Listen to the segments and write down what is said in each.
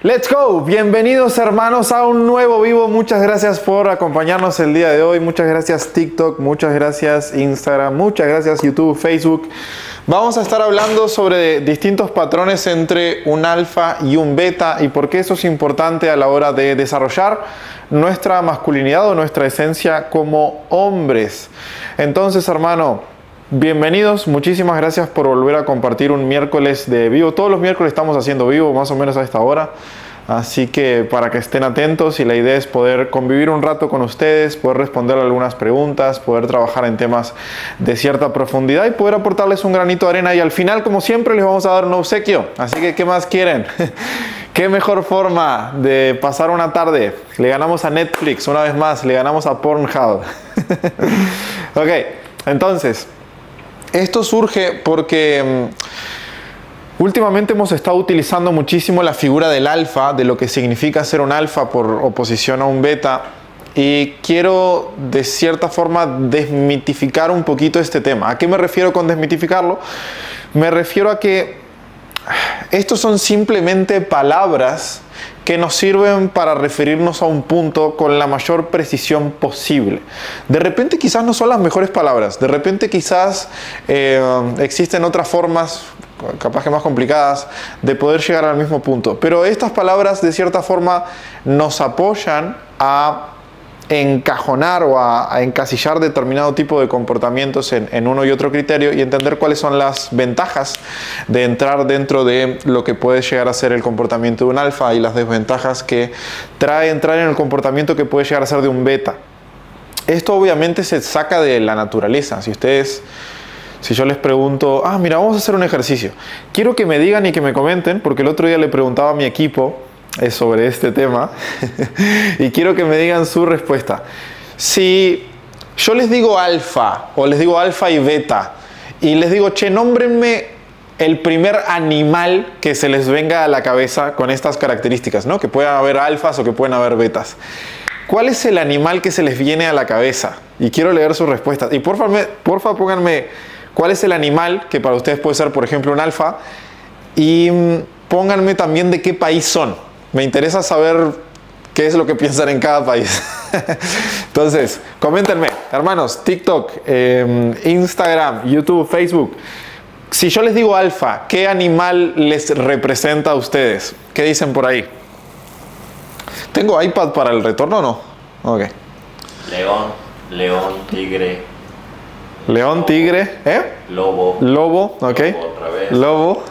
Let's go, bienvenidos hermanos a un nuevo vivo. Muchas gracias por acompañarnos el día de hoy. Muchas gracias TikTok, muchas gracias Instagram, muchas gracias YouTube, Facebook. Vamos a estar hablando sobre distintos patrones entre un alfa y un beta y por qué eso es importante a la hora de desarrollar nuestra masculinidad o nuestra esencia como hombres. Entonces, hermano, Bienvenidos, muchísimas gracias por volver a compartir un miércoles de vivo. Todos los miércoles estamos haciendo vivo, más o menos a esta hora. Así que para que estén atentos y la idea es poder convivir un rato con ustedes, poder responder algunas preguntas, poder trabajar en temas de cierta profundidad y poder aportarles un granito de arena. Y al final, como siempre, les vamos a dar un obsequio. Así que, ¿qué más quieren? ¿Qué mejor forma de pasar una tarde? Le ganamos a Netflix una vez más, le ganamos a Pornhub. ok, entonces... Esto surge porque mm, últimamente hemos estado utilizando muchísimo la figura del alfa, de lo que significa ser un alfa por oposición a un beta, y quiero de cierta forma desmitificar un poquito este tema. ¿A qué me refiero con desmitificarlo? Me refiero a que estos son simplemente palabras que nos sirven para referirnos a un punto con la mayor precisión posible. De repente quizás no son las mejores palabras, de repente quizás eh, existen otras formas capaz que más complicadas, de poder llegar al mismo punto. Pero estas palabras de cierta forma nos apoyan a encajonar o a, encasillar determinado tipo de comportamientos en, uno y otro criterio y entender cuáles son las ventajas de entrar dentro de lo que puede llegar a ser el comportamiento de un alfa y las desventajas que trae entrar en el comportamiento que puede llegar a ser de un beta. Esto obviamente se saca de la naturaleza. Si ustedes si yo les pregunto, ah, mira, vamos a hacer un ejercicio. Quiero que me digan y que me comenten, porque el otro día le preguntaba a mi equipo, es sobre este tema y quiero que me digan su respuesta. Si yo les digo alfa o les digo alfa y beta y les digo, che, nómbrenme el primer animal que se les venga a la cabeza con estas características, ¿no? Que puedan haber alfas o que pueden haber betas. ¿Cuál es el animal que se les viene a la cabeza? Y quiero leer sus respuestas. Y por favor, por favor pónganme cuál es el animal que para ustedes puede ser, por ejemplo, un alfa. Y mm, pónganme también de qué país son. Me interesa saber qué es lo que piensan en cada país. Entonces, coméntenme, hermanos, TikTok, em, Instagram, YouTube, Facebook. Si yo les digo alfa, ¿qué animal les representa a ustedes? ¿Qué dicen por ahí? ¿Tengo iPad para el retorno o no? Ok. León, león, tigre. León, tigre, ¿eh? Lobo. Lobo, ok. Lobo otra vez. Lobo.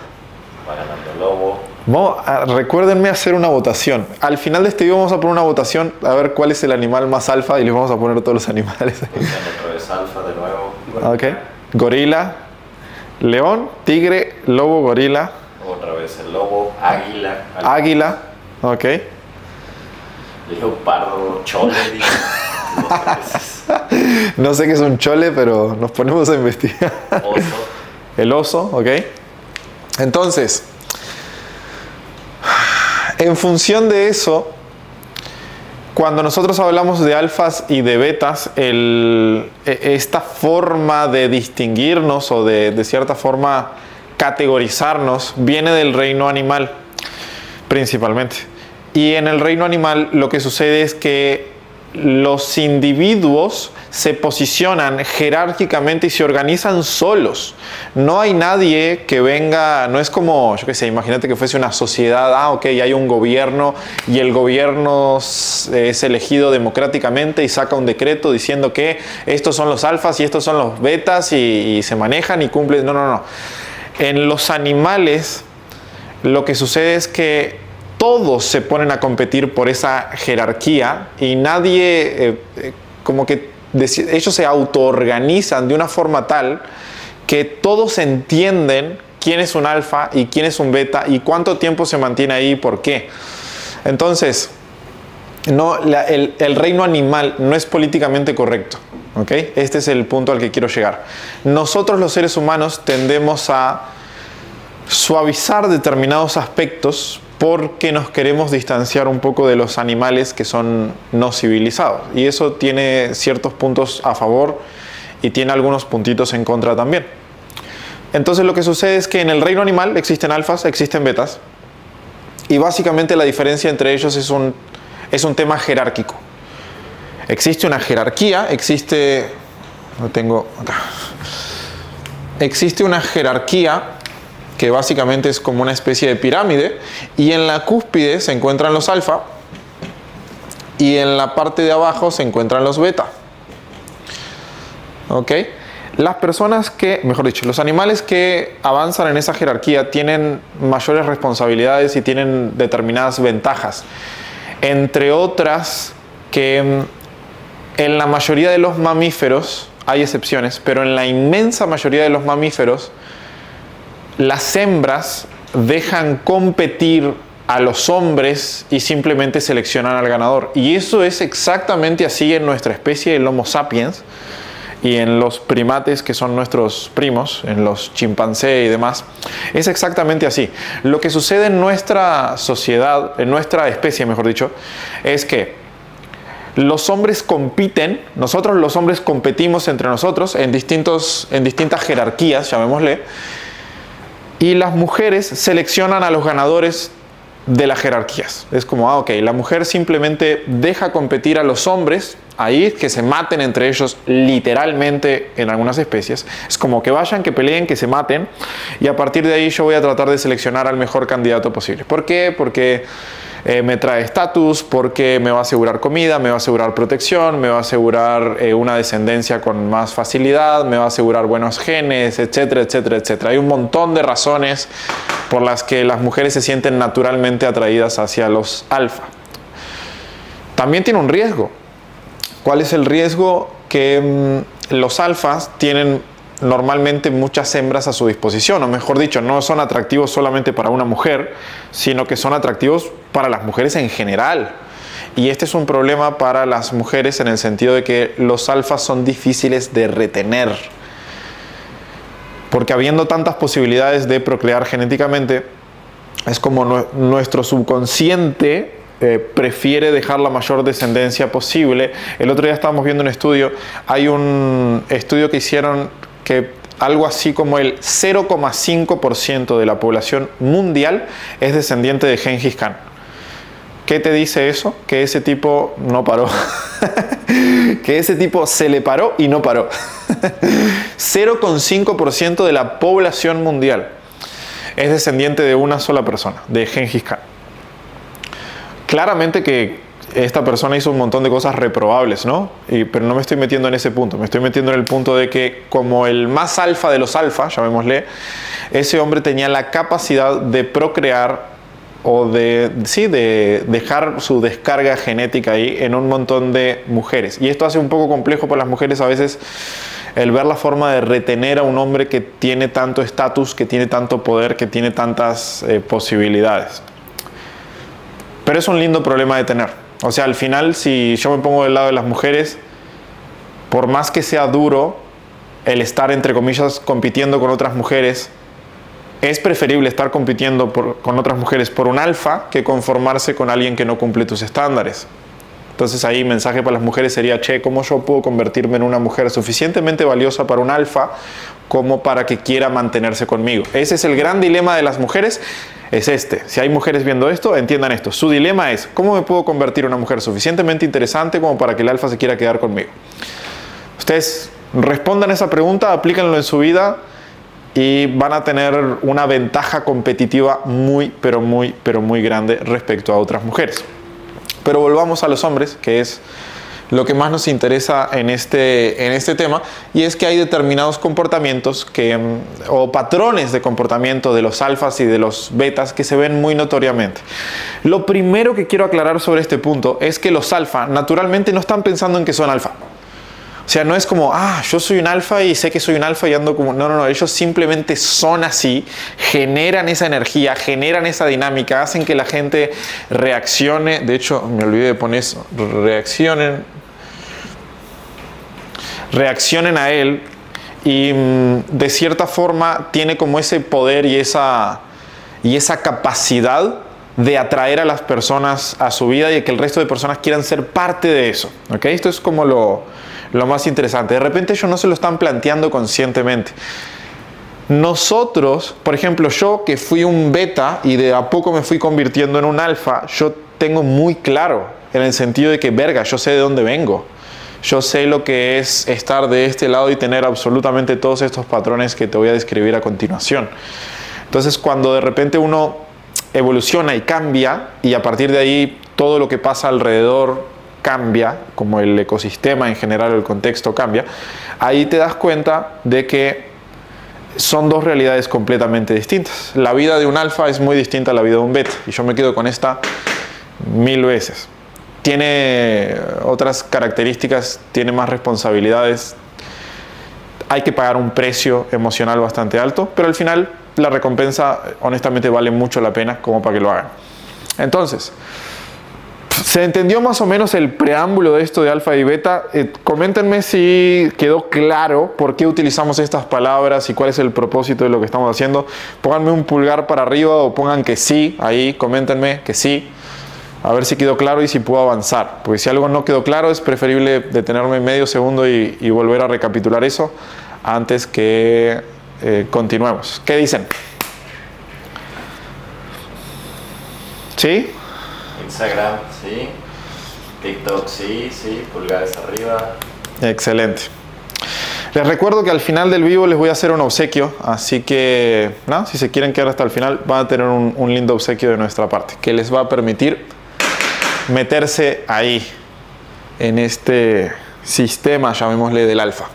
Va ganando lobo. Vamos recuérdenme hacer una votación. Al final de este video vamos a poner una votación a ver cuál es el animal más alfa y les vamos a poner todos los animales. Vez alfa de nuevo. Ok. Gorila, león, tigre, lobo, gorila. Otra vez el lobo, águila. Águila, ok. Leopardo, chole, no sé qué es un chole, pero nos ponemos a investigar. Oso. El oso, ok. Entonces, en función de eso, cuando nosotros hablamos de alfas y de betas, e, esta forma de distinguirnos o de, de cierta forma categorizarnos viene del reino animal, principalmente. Y en el reino animal lo que sucede es que los individuos se posicionan jerárquicamente y se organizan solos. No hay nadie que venga, no es como, yo qué sé, imagínate que fuese una sociedad, ah, ok, hay un gobierno y el gobierno es elegido democráticamente y saca un decreto diciendo que estos son los alfas y estos son los betas y, y se manejan y cumplen. No, no, no. En los animales lo que sucede es que todos se ponen a competir por esa jerarquía y nadie, eh, eh, como que ellos se autoorganizan de una forma tal que todos entienden quién es un alfa y quién es un beta y cuánto tiempo se mantiene ahí y por qué. Entonces, no, el, reino animal no es políticamente correcto. ¿okay? Este es el punto al que quiero llegar. Nosotros los seres humanos tendemos a suavizar determinados aspectos porque nos queremos distanciar un poco de los animales que son no civilizados. Y eso tiene ciertos puntos a favor y tiene algunos puntitos en contra también. Entonces lo que sucede es que en el reino animal existen alfas, existen betas. Y básicamente la diferencia entre ellos es un, es un tema jerárquico. Existe una jerarquía, existe... Lo tengo acá. Existe una jerarquía que básicamente es como una especie de pirámide y en la cúspide se encuentran los alfa y en la parte de abajo se encuentran los beta. ¿Ok? Las personas que, mejor dicho, los animales que avanzan en esa jerarquía tienen mayores responsabilidades y tienen determinadas ventajas. Entre otras que mm, en la mayoría de los mamíferos, hay excepciones, pero en la inmensa mayoría de los mamíferos, las hembras dejan competir a los hombres y simplemente seleccionan al ganador. Y eso es exactamente así en nuestra especie, el Homo sapiens y en los primates que son nuestros primos, en los chimpancés y demás, es exactamente así. Lo que sucede en nuestra sociedad, en nuestra especie, mejor dicho, es que los hombres compiten, nosotros los hombres competimos entre nosotros en, distintos, en distintas jerarquías, llamémosle, y las mujeres seleccionan a los ganadores de las jerarquías. Es como, ah, ok, la mujer simplemente deja competir a los hombres ahí, que se maten entre ellos literalmente en algunas especies. Es como que vayan, que peleen, que se maten y a partir de ahí yo voy a tratar de seleccionar al mejor candidato posible. ¿Por qué? Porque eh, me trae estatus, porque me va a asegurar comida, me va a asegurar protección, me va a asegurar eh, una descendencia con más facilidad, me va a asegurar buenos genes, etcétera, etcétera, etcétera. Hay un montón de razones por las que las mujeres se sienten naturalmente atraídas hacia los alfa. También tiene un riesgo. ¿Cuál es el riesgo? Que mm, los alfas tienen normalmente muchas hembras a su disposición, o mejor dicho, no son atractivos solamente para una mujer, sino que son atractivos para las mujeres en general. Y este es un problema para las mujeres en el sentido de que los alfas son difíciles de retener. Porque habiendo tantas posibilidades de procrear genéticamente, es como nuestro subconsciente eh, prefiere dejar la mayor descendencia posible. El otro día estábamos viendo un estudio, hay un estudio que hicieron que algo así como el 0,5% de la población mundial es descendiente de Gengis Khan. ¿Qué te dice eso? Que ese tipo no paró. que ese tipo se le paró y no paró. 0,5% de la población mundial es descendiente de una sola persona, de Gengis Khan claramente que esta persona hizo un montón de cosas reprobables, ¿no? pero no me estoy metiendo en ese punto, me estoy metiendo en el punto de que como el más alfa de los alfa, llamémosle, ese hombre tenía la capacidad de procrear o de, sí, de dejar su descarga genética ahí en un montón de mujeres. Y esto hace un poco complejo para las mujeres a veces el ver la forma de retener a un hombre que tiene tanto estatus, que tiene tanto poder, que tiene tantas eh, posibilidades. Pero es un lindo problema de tener. O sea, al final, si yo me pongo del lado de las mujeres, por más que sea duro el estar, entre comillas, compitiendo con otras mujeres, es preferible estar compitiendo con otras mujeres por un alfa que conformarse con alguien que no cumple tus estándares. Entonces ahí mensaje para las mujeres sería, che, ¿cómo yo puedo convertirme en una mujer suficientemente valiosa para un alfa como para que quiera mantenerse conmigo? Ese es el gran dilema de las mujeres, es este. Si hay mujeres viendo esto, entiendan esto. Su dilema es, ¿cómo me puedo convertir en una mujer suficientemente interesante como para que el alfa se quiera quedar conmigo? Ustedes respondan esa pregunta, aplíquenlo en su vida y van a tener una ventaja competitiva muy, pero muy, pero muy grande respecto a otras mujeres. Pero volvamos a los hombres, que es lo que más nos interesa en este, en este tema, y es que hay determinados comportamientos que, mm, o patrones de comportamiento de los alfas y de los betas que se ven muy notoriamente. Lo primero que quiero aclarar sobre este punto es que los alfa naturalmente no están pensando en que son alfa. O sea, no es como, ah, yo soy un alfa y sé que soy un alfa y ando como... No, no, no, ellos simplemente son así, generan esa energía, generan esa dinámica, hacen que la gente reaccione. De hecho, me olvidé de poner eso, reaccionen. Reaccionen a él y mm, de cierta forma tiene como ese poder y esa, y esa capacidad de atraer a las personas a su vida y que el resto de personas quieran ser parte de eso. ¿okay? Esto es como lo, lo más interesante. De repente ellos no se lo están planteando conscientemente. nosotros, por ejemplo, yo que fui un beta y de a poco me fui convirtiendo en un alfa, yo tengo muy claro en el sentido de que, verga, yo sé de dónde vengo. Yo sé lo que es estar de este lado y tener absolutamente todos estos patrones que te voy a describir a continuación. Entonces, cuando de repente uno evoluciona y cambia, y a partir de ahí todo lo que pasa alrededor cambia, como el ecosistema en general, el contexto cambia, ahí te das cuenta de que son dos realidades completamente distintas. La vida de un alfa es muy distinta a la vida de un beta, y yo me quedo con esta mil veces. Tiene otras características, tiene más responsabilidades, hay que pagar un precio emocional bastante alto, pero al final la recompensa honestamente vale mucho la pena como para que lo hagan. Entonces, ¿se entendió más o menos el preámbulo de esto de alfa y beta? Eh, coméntenme si quedó claro por qué utilizamos estas palabras y cuál es el propósito de lo que estamos haciendo. Pónganme un pulgar para arriba o pongan que sí, ahí, coméntenme que sí. A ver si quedó claro y si puedo avanzar. Porque si algo no quedó claro es preferible detenerme medio segundo y, y volver a recapitular eso antes que eh, continuemos. ¿Qué dicen? ¿Sí? Instagram, sí. TikTok, sí, sí. Pulgares arriba. Excelente. Les recuerdo que al final del vivo les voy a hacer un obsequio, así que ¿no? si se quieren quedar hasta el final van a tener un, un lindo obsequio de nuestra parte, que les va a permitir meterse ahí, en este sistema, llamémosle, del alfa.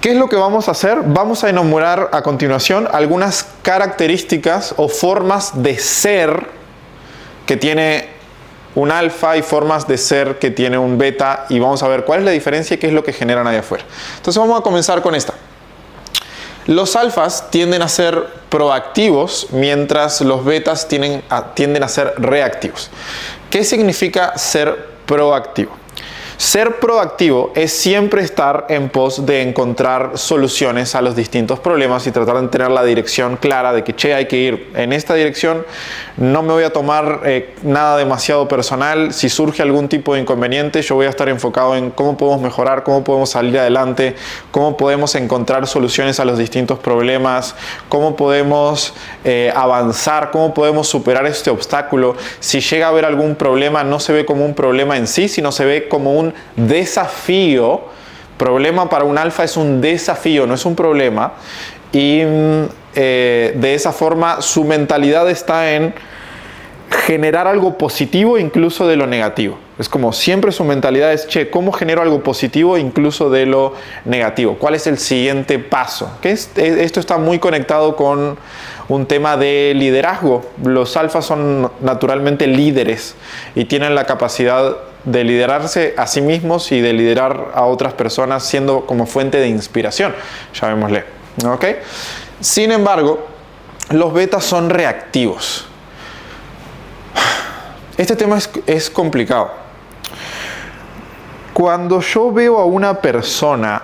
¿Qué es lo que vamos a hacer? Vamos a enumerar a continuación algunas características o formas de ser que tiene un alfa y formas de ser que tiene un beta y vamos a ver cuál es la diferencia y qué es lo que generan ahí afuera. Entonces vamos a comenzar con esta. Los alfas tienden a ser proactivos mientras los betas tienden a, ser reactivos. ¿Qué significa ser proactivo? Ser proactivo es siempre estar en pos de encontrar soluciones a los distintos problemas y tratar de tener la dirección clara de que, che, hay que ir en esta dirección, no me voy a tomar eh, nada demasiado personal, si surge algún tipo de inconveniente, yo voy a estar enfocado en cómo podemos mejorar, cómo podemos salir adelante, cómo podemos encontrar soluciones a los distintos problemas, cómo podemos eh, avanzar, cómo podemos superar este obstáculo. Si llega a haber algún problema, no se ve como un problema en sí, sino se ve como un desafío. Problema para un alfa es un desafío, no es un problema. Y mm, eh, de esa forma su mentalidad está en generar algo positivo incluso de lo negativo. Es como siempre su mentalidad es, che, ¿cómo genero algo positivo incluso de lo negativo? ¿Cuál es el siguiente paso? Que esto está muy conectado con un tema de liderazgo. Los alfas son naturalmente líderes y tienen la capacidad de liderarse a sí mismos y de liderar a otras personas siendo como fuente de inspiración, llamémosle. ¿ok? Sin embargo, los betas son reactivos. Este tema es, es complicado. Cuando yo veo a una persona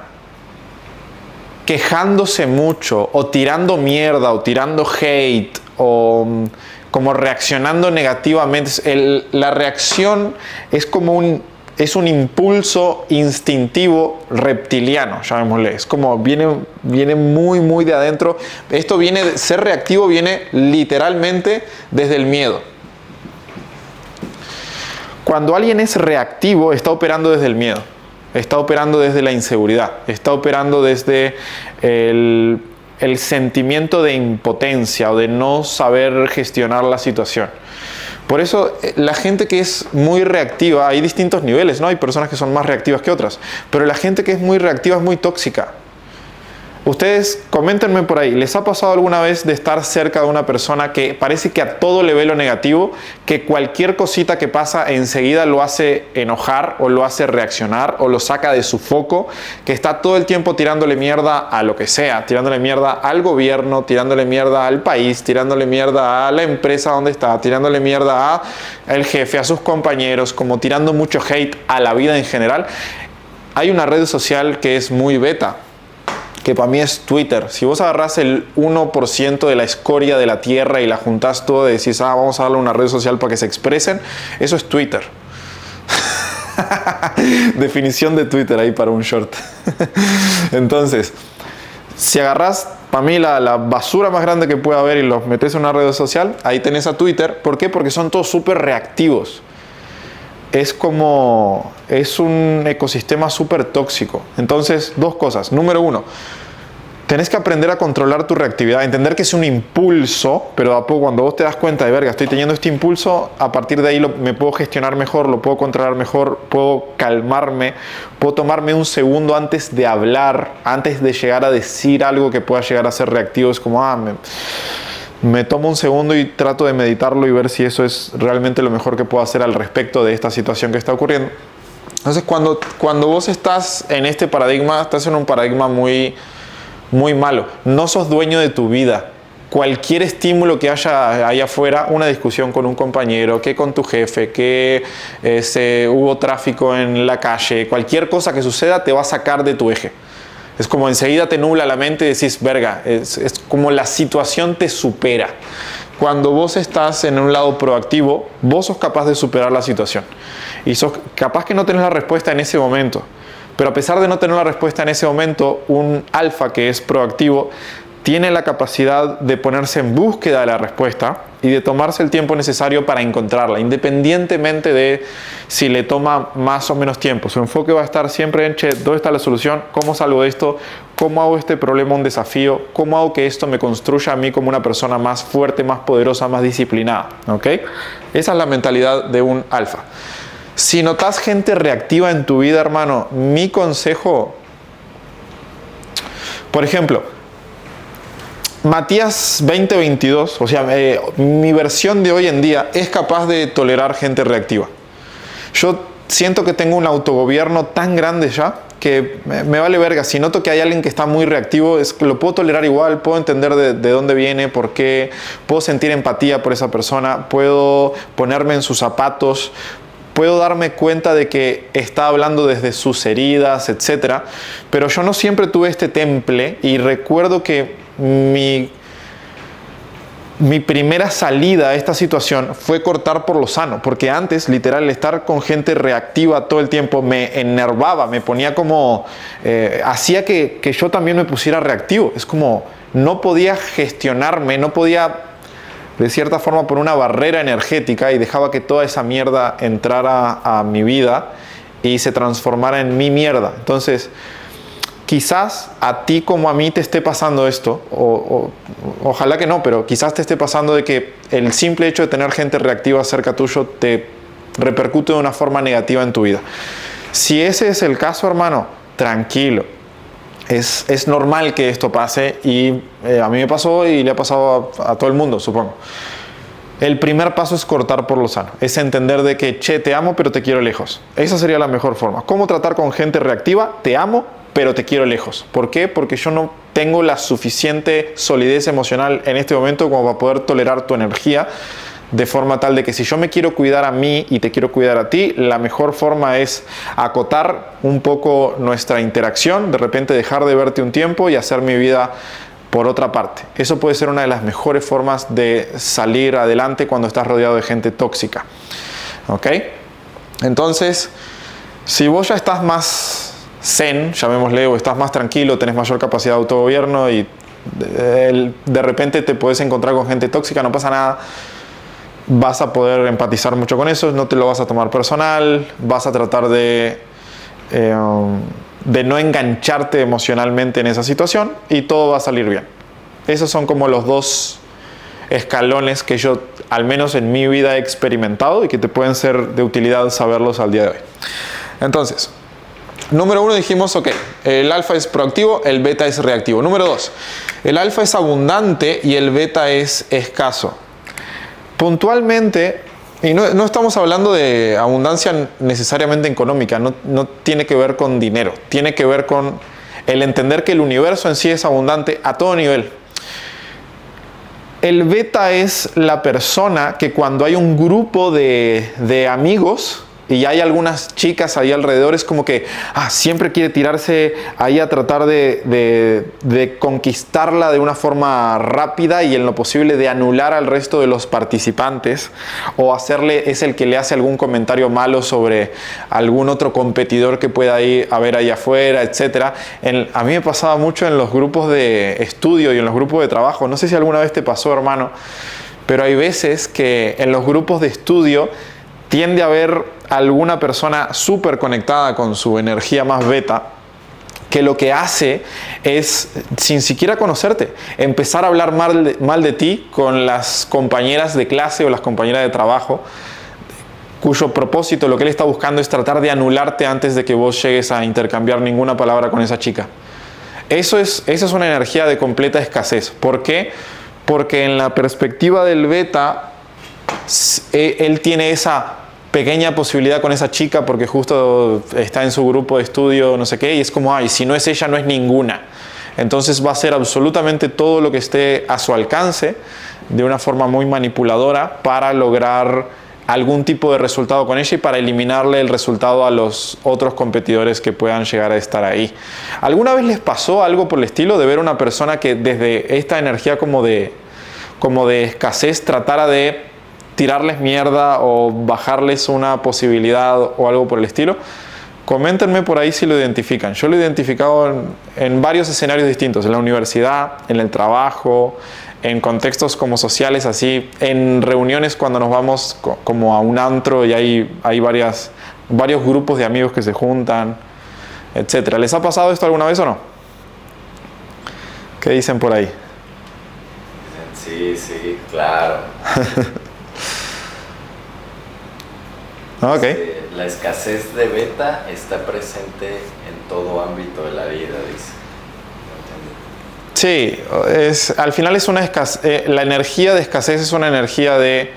quejándose mucho o tirando mierda o tirando hate o mm, como reaccionando negativamente. la reacción es como un, es un impulso instintivo reptiliano, llamémosle. Es como viene, viene muy, muy de adentro. Esto viene, ser reactivo viene literalmente desde el miedo. Cuando alguien es reactivo, está operando desde el miedo, está operando desde la inseguridad, está operando desde el sentimiento de impotencia o de no saber gestionar la situación. Por eso eh, la gente que es muy reactiva, hay distintos niveles, ¿no? Hay personas que son más reactivas que otras, pero la gente que es muy reactiva es muy tóxica. Ustedes coméntenme por ahí, ¿les ha pasado alguna vez de estar cerca de una persona que parece que a todo le ve lo negativo, que cualquier cosita que pasa enseguida lo hace enojar o lo hace reaccionar o lo saca de su foco, que está todo el tiempo tirándole mierda a lo que sea, tirándole mierda al gobierno, tirándole mierda al país, tirándole mierda a la empresa donde está, tirándole mierda al jefe, a sus compañeros, como tirando mucho hate a la vida en general? Hay una red social que es muy beta, que para mí es Twitter. Si vos agarrás el 1% de la escoria de la Tierra y la juntás todo y decís, ah, vamos a darle una red social para que se expresen, eso es Twitter. Definición de Twitter ahí para un short. Entonces, si agarras para mí la, la, basura más grande que pueda haber y los metes en una red social, ahí tenés a Twitter. ¿Por qué? Porque son todos súper reactivos. Es como, es un ecosistema súper tóxico. Entonces, dos cosas. Número uno, tenés que aprender a controlar tu reactividad, entender que es un impulso, pero cuando vos te das cuenta de, verga, estoy teniendo este impulso, a partir de ahí lo, me puedo gestionar mejor, lo puedo controlar mejor, puedo calmarme, puedo tomarme un segundo antes de hablar, antes de llegar a decir algo que pueda llegar a ser reactivo. Es como, ah, me, me tomo un segundo y trato de meditarlo y ver si eso es realmente lo mejor que puedo hacer al respecto de esta situación que está ocurriendo. Entonces, cuando, cuando vos estás en este paradigma, estás en un paradigma muy muy malo. No sos dueño de tu vida. Cualquier estímulo que haya allá afuera, una discusión con un compañero, que con tu jefe, que eh, se, hubo tráfico en la calle, cualquier cosa que suceda te va a sacar de tu eje. Es como enseguida te nubla la mente y decís, verga, es, como la situación te supera. Cuando vos estás en un lado proactivo, vos sos capaz de superar la situación. Y sos capaz que no tenés la respuesta en ese momento pero a pesar de no tener la respuesta en ese momento, un alfa que es proactivo tiene la capacidad de ponerse en búsqueda de la respuesta y de tomarse el tiempo necesario para encontrarla, independientemente de si le toma más o menos tiempo. Su enfoque va a estar siempre en, che, ¿dónde está la solución? ¿Cómo salgo de esto? ¿Cómo hago este problema un desafío? ¿Cómo hago que esto me construya a mí como una persona más fuerte, más poderosa, más disciplinada? ¿Ok? Esa es la mentalidad de un alfa. Si notas gente reactiva en tu vida, hermano, mi consejo, por ejemplo, Matías 2022, o sea, eh, mi versión de hoy en día es capaz de tolerar gente reactiva. Yo siento que tengo un autogobierno tan grande ya que me, vale verga. Si noto que hay alguien que está muy reactivo, es, lo puedo tolerar igual, puedo entender de, de, dónde viene, por qué, puedo sentir empatía por esa persona, puedo ponerme en sus zapatos, puedo darme cuenta de que está hablando desde sus heridas, etc. Pero yo no siempre tuve este temple y recuerdo que mi, mi primera salida a esta situación fue cortar por lo sano, porque antes, literal, estar con gente reactiva todo el tiempo me enervaba, me ponía como, eh, hacía que, que yo también me pusiera reactivo. Es como, no podía gestionarme, no podía de cierta forma por una barrera energética y dejaba que toda esa mierda entrara a mi vida y se transformara en mi mierda. Entonces, quizás a ti como a mí te esté pasando esto, o, ojalá que no, pero quizás te esté pasando de que el simple hecho de tener gente reactiva cerca tuyo te repercute de una forma negativa en tu vida. Si ese es el caso, hermano, tranquilo es, es, normal que esto pase y eh, a mí me pasó y le ha pasado a, a, todo el mundo, supongo. El primer paso es cortar por lo sano, es entender de que, che, te amo, pero te quiero lejos. Esa sería la mejor forma. ¿Cómo tratar con gente reactiva? Te amo, pero te quiero lejos. ¿Por qué? Porque yo no tengo la suficiente solidez emocional en este momento como para poder tolerar tu energía de forma tal de que si yo me quiero cuidar a mí y te quiero cuidar a ti, la mejor forma es acotar un poco nuestra interacción, de repente dejar de verte un tiempo y hacer mi vida por otra parte. Eso puede ser una de las mejores formas de salir adelante cuando estás rodeado de gente tóxica. ¿Ok? Entonces, si vos ya estás más zen, llamémosle, o estás más tranquilo, tenés mayor capacidad de autogobierno y de, de repente te puedes encontrar con gente tóxica, no pasa nada vas a poder empatizar mucho con eso, no te lo vas a tomar personal, vas a tratar de, eh, de no engancharte emocionalmente en esa situación y todo va a salir bien. Esos son como los dos escalones que yo, al menos en mi vida, he experimentado y que te pueden ser de utilidad saberlos al día de hoy. Entonces, número uno dijimos, ok, el alfa es proactivo, el beta es reactivo. Número dos, el alfa es abundante y el beta es escaso puntualmente, y no, estamos hablando de abundancia necesariamente económica, no, tiene que ver con dinero, tiene que ver con el entender que el universo en sí es abundante a todo nivel. El beta es la persona que cuando hay un grupo de amigos, y hay algunas chicas ahí alrededor, es como que ah, siempre quiere tirarse ahí a tratar de, de, conquistarla de una forma rápida y en lo posible de anular al resto de los participantes o hacerle, es el que le hace algún comentario malo sobre algún otro competidor que pueda ir a ver ahí afuera, etc. a mí me pasaba mucho en los grupos de estudio y en los grupos de trabajo, no sé si alguna vez te pasó hermano, pero hay veces que en los grupos de estudio tiende a haber alguna persona súper conectada con su energía más beta, que lo que hace es, sin siquiera conocerte, empezar a hablar mal de, mal de ti con las compañeras de clase o las compañeras de trabajo, cuyo propósito, lo que él está buscando es tratar de anularte antes de que vos llegues a intercambiar ninguna palabra con esa chica. Eso es, esa es una energía de completa escasez. ¿Por qué? Porque en la perspectiva del beta, e, él tiene esa pequeña posibilidad con esa chica porque justo está en su grupo de estudio, no sé qué, y es como, ay, si no es ella, no es ninguna. Entonces va a hacer absolutamente todo lo que esté a su alcance de una forma muy manipuladora para lograr algún tipo de resultado con ella y para eliminarle el resultado a los otros competidores que puedan llegar a estar ahí. ¿Alguna vez les pasó algo por el estilo de ver una persona que desde esta energía como de, como de escasez tratara de tirarles mierda o bajarles una posibilidad o algo por el estilo. Coméntenme por ahí si lo identifican. Yo lo he identificado en, varios escenarios distintos, en la universidad, en el trabajo, en contextos como sociales, así, en reuniones cuando nos vamos como a un antro y hay, hay varias, varios grupos de amigos que se juntan, etc. ¿Les ha pasado esto alguna vez o no? ¿Qué dicen por ahí? Sí, sí, claro. la escasez de beta está presente en todo ámbito de la vida, dice. Sí, es, al final es una escasez, eh, la energía de escasez es una energía de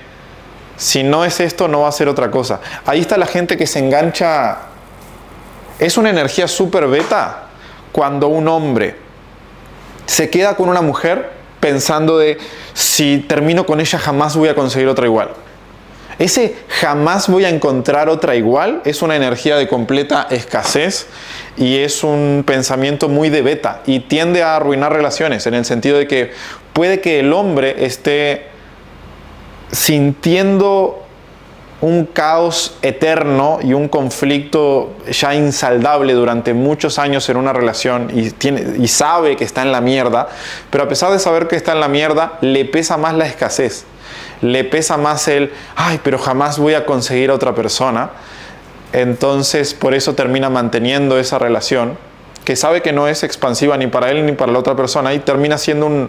si no es esto, no va a ser otra cosa. Ahí está la gente que se engancha. Es una energía súper beta cuando un hombre se queda con una mujer pensando de si termino con ella jamás voy a conseguir otra igual. Ese jamás voy a encontrar otra igual. Es una energía de completa escasez y es un pensamiento muy de beta y tiende a arruinar relaciones en el sentido de que puede que el hombre esté sintiendo un caos eterno y un conflicto ya insaldable durante muchos años en una relación y, y sabe que está en la mierda, pero a pesar de saber que está en la mierda, le pesa más la escasez le pesa más el, ay, pero jamás voy a conseguir a otra persona. Entonces, por eso termina manteniendo esa relación, que sabe que no es expansiva ni para él ni para la otra persona, y termina siendo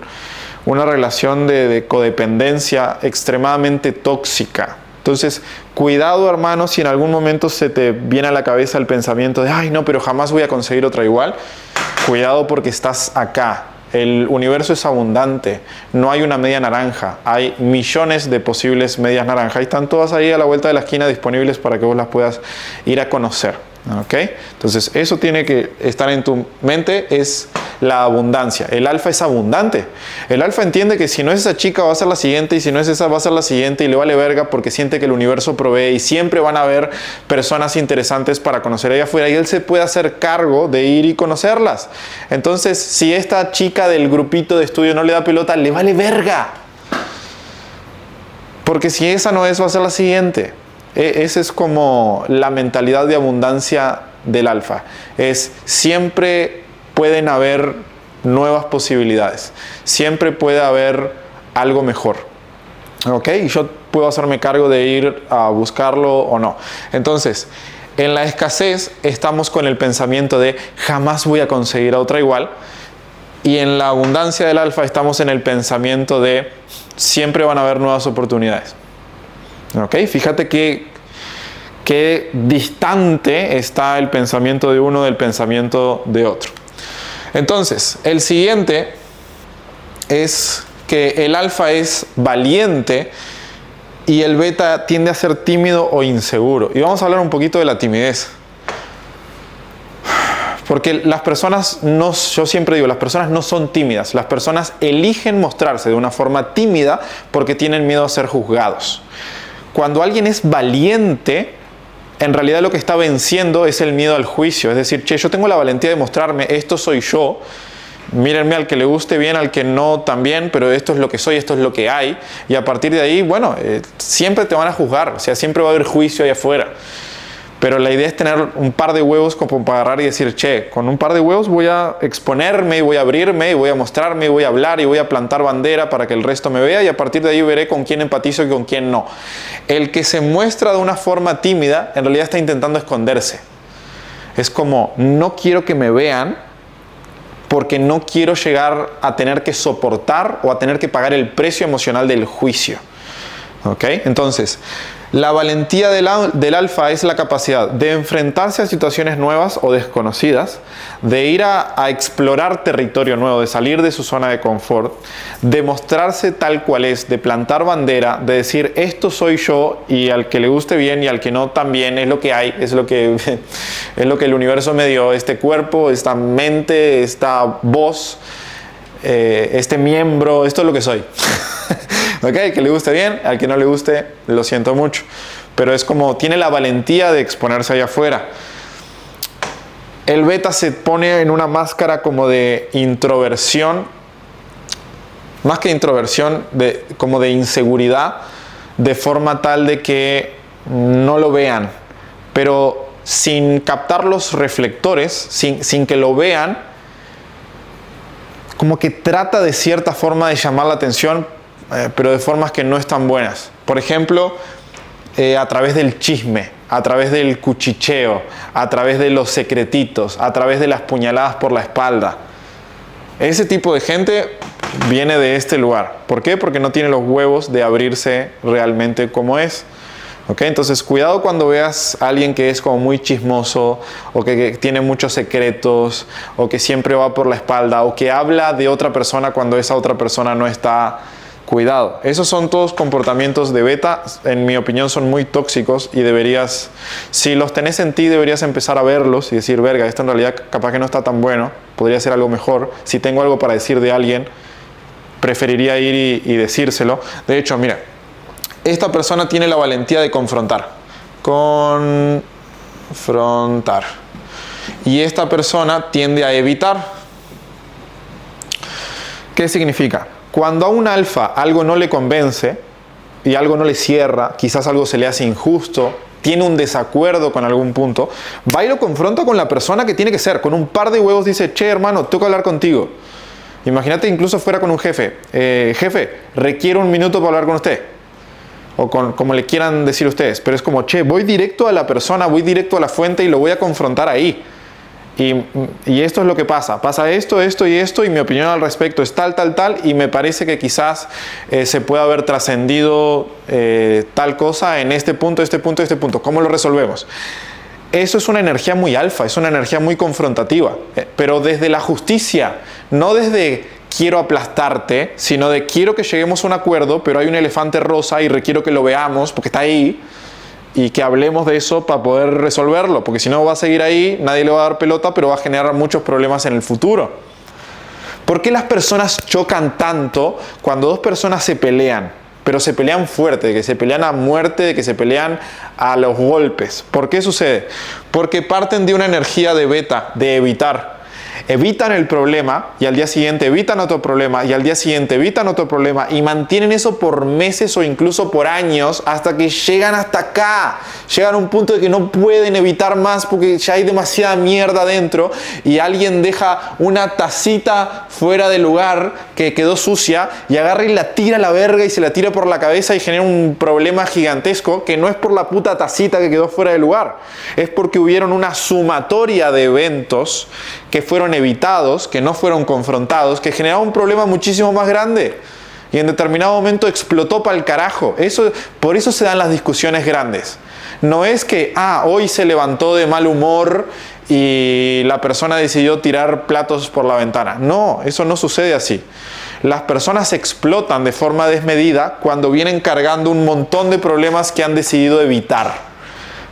una relación de, de codependencia extremadamente tóxica. Entonces, cuidado hermano si en algún momento se te viene a la cabeza el pensamiento de, ay no, pero jamás voy a conseguir otra igual. Cuidado porque estás acá, el universo es abundante, no hay una media naranja, hay millones de posibles medias naranjas y están todas ahí a la vuelta de la esquina disponibles para que vos las puedas ir a conocer. Entonces, eso tiene que estar en tu mente, es la abundancia. El alfa es abundante. El alfa entiende que si no es esa chica va a ser la siguiente y si no es esa va a ser la siguiente y le vale verga porque siente que el universo provee y siempre van a haber personas interesantes para conocer allá afuera y él se puede hacer cargo de ir y conocerlas. Entonces, si esta chica del grupito de estudio no le da pelota, le vale verga. Porque si esa no es, va a ser la siguiente. E, esa es como la mentalidad de abundancia del alfa. Es siempre pueden haber nuevas posibilidades. Siempre puede haber algo mejor. ¿Ok? Y yo puedo hacerme cargo de ir a buscarlo o no. Entonces, en la escasez estamos con el pensamiento de jamás voy a conseguir a otra igual. Y en la abundancia del alfa estamos en el pensamiento de siempre van a haber nuevas oportunidades. ¿Ok? Fíjate que, qué distante está el pensamiento de uno del pensamiento de otro. Entonces, el siguiente es que el alfa es valiente y el beta tiende a ser tímido o inseguro. Y vamos a hablar un poquito de la timidez. Porque las personas no, yo siempre digo, las personas no son tímidas, las personas eligen mostrarse de una forma tímida porque tienen miedo a ser juzgados. Cuando alguien es valiente, en realidad lo que está venciendo es el miedo al juicio. Es decir, che, yo tengo la valentía de mostrarme, esto soy yo. Mírenme al que le guste bien, al que no también, pero esto es lo que soy, esto es lo que hay. Y a partir de ahí, bueno, eh, siempre te van a juzgar, o sea, siempre va a haber juicio ahí afuera. Pero la idea es tener un par de huevos como para agarrar y decir, che, con un par de huevos voy a exponerme, y voy a abrirme, y voy a mostrarme, y voy a hablar, y voy a plantar bandera para que el resto me vea, y a partir de ahí veré con quién empatizo y con quién no. El que se muestra de una forma tímida, en realidad está intentando esconderse. Es como, no quiero que me vean porque no quiero llegar a tener que soportar o a tener que pagar el precio emocional del juicio. ¿Ok? Entonces, la valentía del, alfa es la capacidad de enfrentarse a situaciones nuevas o desconocidas, de ir a, explorar territorio nuevo, de salir de su zona de confort, de mostrarse tal cual es, de plantar bandera, de decir esto soy yo y al que le guste bien y al que no también es lo que hay, es lo que, es lo que el universo me dio, este cuerpo, esta mente, esta voz, eh, este miembro, esto es lo que soy. ¿Ok? Que le guste bien, al que no le guste, lo siento mucho. Pero es como tiene la valentía de exponerse allá afuera. El beta se pone en una máscara como de introversión, más que introversión, de, como de inseguridad, de forma tal de que no lo vean. Pero sin captar los reflectores, sin, sin que lo vean, como que trata de cierta forma de llamar la atención, eh, pero de formas que no están buenas. Por ejemplo, eh, a través del chisme, a través del cuchicheo, a través de los secretitos, a través de las puñaladas por la espalda. Ese tipo de gente viene de este lugar. ¿Por qué? Porque no tiene los huevos de abrirse realmente como es. ¿Okay? Entonces, cuidado cuando veas a alguien que es como muy chismoso o que, tiene muchos secretos o que siempre va por la espalda o que habla de otra persona cuando esa otra persona no está cuidado. Esos son todos comportamientos de beta, en mi opinión son muy tóxicos y deberías, si los tenés en ti, deberías empezar a verlos y decir, verga, esto en realidad capaz que no está tan bueno, podría ser algo mejor. Si tengo algo para decir de alguien, preferiría ir y, decírselo. De hecho, mira, esta persona tiene la valentía de confrontar. Confrontar. Y esta persona tiende a evitar. ¿Qué significa? Cuando a un alfa algo no le convence y algo no le cierra, quizás algo se le hace injusto, tiene un desacuerdo con algún punto, va y lo confronta con la persona que tiene que ser. Con un par de huevos dice, che hermano, tengo que hablar contigo. Imagínate incluso fuera con un jefe. Eh, jefe, requiero un minuto para hablar con usted. O como le quieran decir ustedes. Pero es como, che, voy directo a la persona, voy directo a la fuente y lo voy a confrontar ahí. Y, esto es lo que pasa, pasa esto, esto y esto, y mi opinión al respecto es tal, tal, tal, y me parece que quizás eh, se puede haber trascendido eh, tal cosa en este punto, este punto, este punto. ¿Cómo lo resolvemos? Eso es una energía muy alfa, es una energía muy confrontativa, eh, pero desde la justicia, no desde quiero aplastarte, sino de quiero que lleguemos a un acuerdo, pero hay un elefante rosa y requiero que lo veamos porque está ahí y que hablemos de eso para poder resolverlo, porque si no va a seguir ahí, nadie le va a dar pelota, pero va a generar muchos problemas en el futuro. ¿Por qué las personas chocan tanto cuando dos personas se pelean? Pero se pelean fuerte, que se pelean a muerte, de que se pelean a los golpes. ¿Por qué sucede? Porque parten de una energía de beta, de evitar evitan el problema y al día siguiente evitan otro problema y al día siguiente evitan otro problema y mantienen eso por meses o incluso por años hasta que llegan hasta acá. Llegan a un punto de que no pueden evitar más porque ya hay demasiada mierda dentro y alguien deja una tacita fuera del lugar que quedó sucia y agarra y la tira a la verga y se la tira por la cabeza y genera un problema gigantesco que no es por la puta tacita que quedó fuera del lugar, es porque hubieron una sumatoria de eventos que fueron evitados, que no fueron confrontados, que generaba un problema muchísimo más grande. Y en determinado momento explotó para el carajo. Eso, por eso se dan las discusiones grandes. No es que, ah, hoy se levantó de mal humor y la persona decidió tirar platos por la ventana. No, eso no sucede así. Las personas explotan de forma desmedida cuando vienen cargando un montón de problemas que han decidido evitar.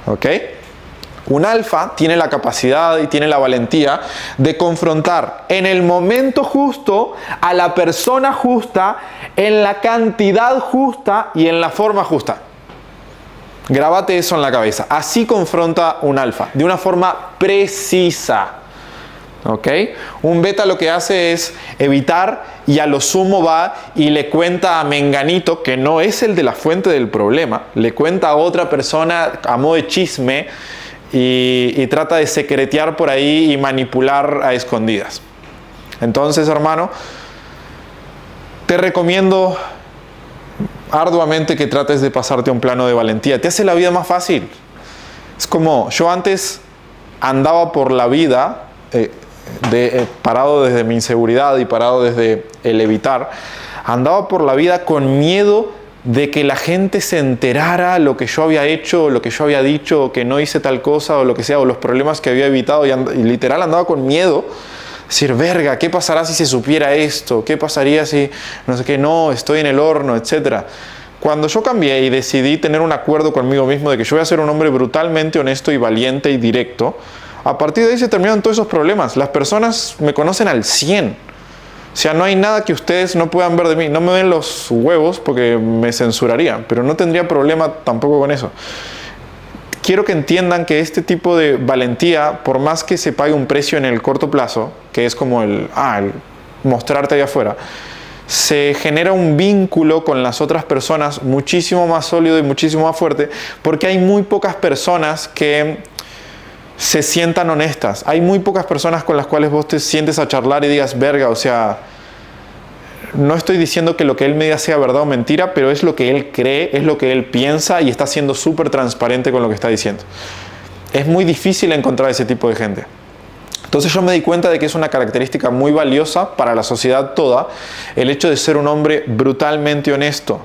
¿Ok? Un alfa tiene la capacidad y tiene la valentía de confrontar en el momento justo a la persona justa, en la cantidad justa y en la forma justa. Grabate eso en la cabeza. Así confronta un alfa, de una forma precisa. ¿Ok? Un beta lo que hace es evitar y a lo sumo va y le cuenta a Menganito, que no es el de la fuente del problema, le cuenta a otra persona a modo de chisme y, trata de secretear por ahí y manipular a escondidas. Entonces, hermano, te recomiendo arduamente que trates de pasarte a un plano de valentía. Te hace la vida más fácil. Es como yo antes andaba por la vida eh, de, eh, parado desde mi inseguridad y parado desde el evitar. Andaba por la vida con miedo de que la gente se enterara lo que yo había hecho, lo que yo había dicho, que no hice tal cosa, o lo que sea, o los problemas que había evitado, y, y literal andaba con miedo decir, verga, ¿qué pasará si se supiera esto? ¿Qué pasaría si no sé qué? No, estoy en el horno, etcétera. Cuando yo cambié y decidí tener un acuerdo conmigo mismo de que yo voy a ser un hombre brutalmente honesto y valiente y directo, a partir de ahí se terminaron todos esos problemas. Las personas me conocen al 100. O sea, no hay nada que ustedes no puedan ver de mí. No me ven los huevos porque me censurarían, pero no tendría problema tampoco con eso quiero que entiendan que este tipo de valentía, por más que se pague un precio en el corto plazo, que es como el, ah, mostrarte allá afuera, se genera un vínculo con las otras personas muchísimo más sólido y muchísimo más fuerte, porque hay muy pocas personas que se sientan honestas. Hay muy pocas personas con las cuales vos te sientes a charlar y digas, verga, o sea, no estoy diciendo que lo que él me diga sea verdad o mentira, pero es lo que él cree, es lo que él piensa y está siendo súper transparente con lo que está diciendo. Es muy difícil encontrar ese tipo de gente. Entonces yo me di cuenta de que es una característica muy valiosa para la sociedad toda el hecho de ser un hombre brutalmente honesto.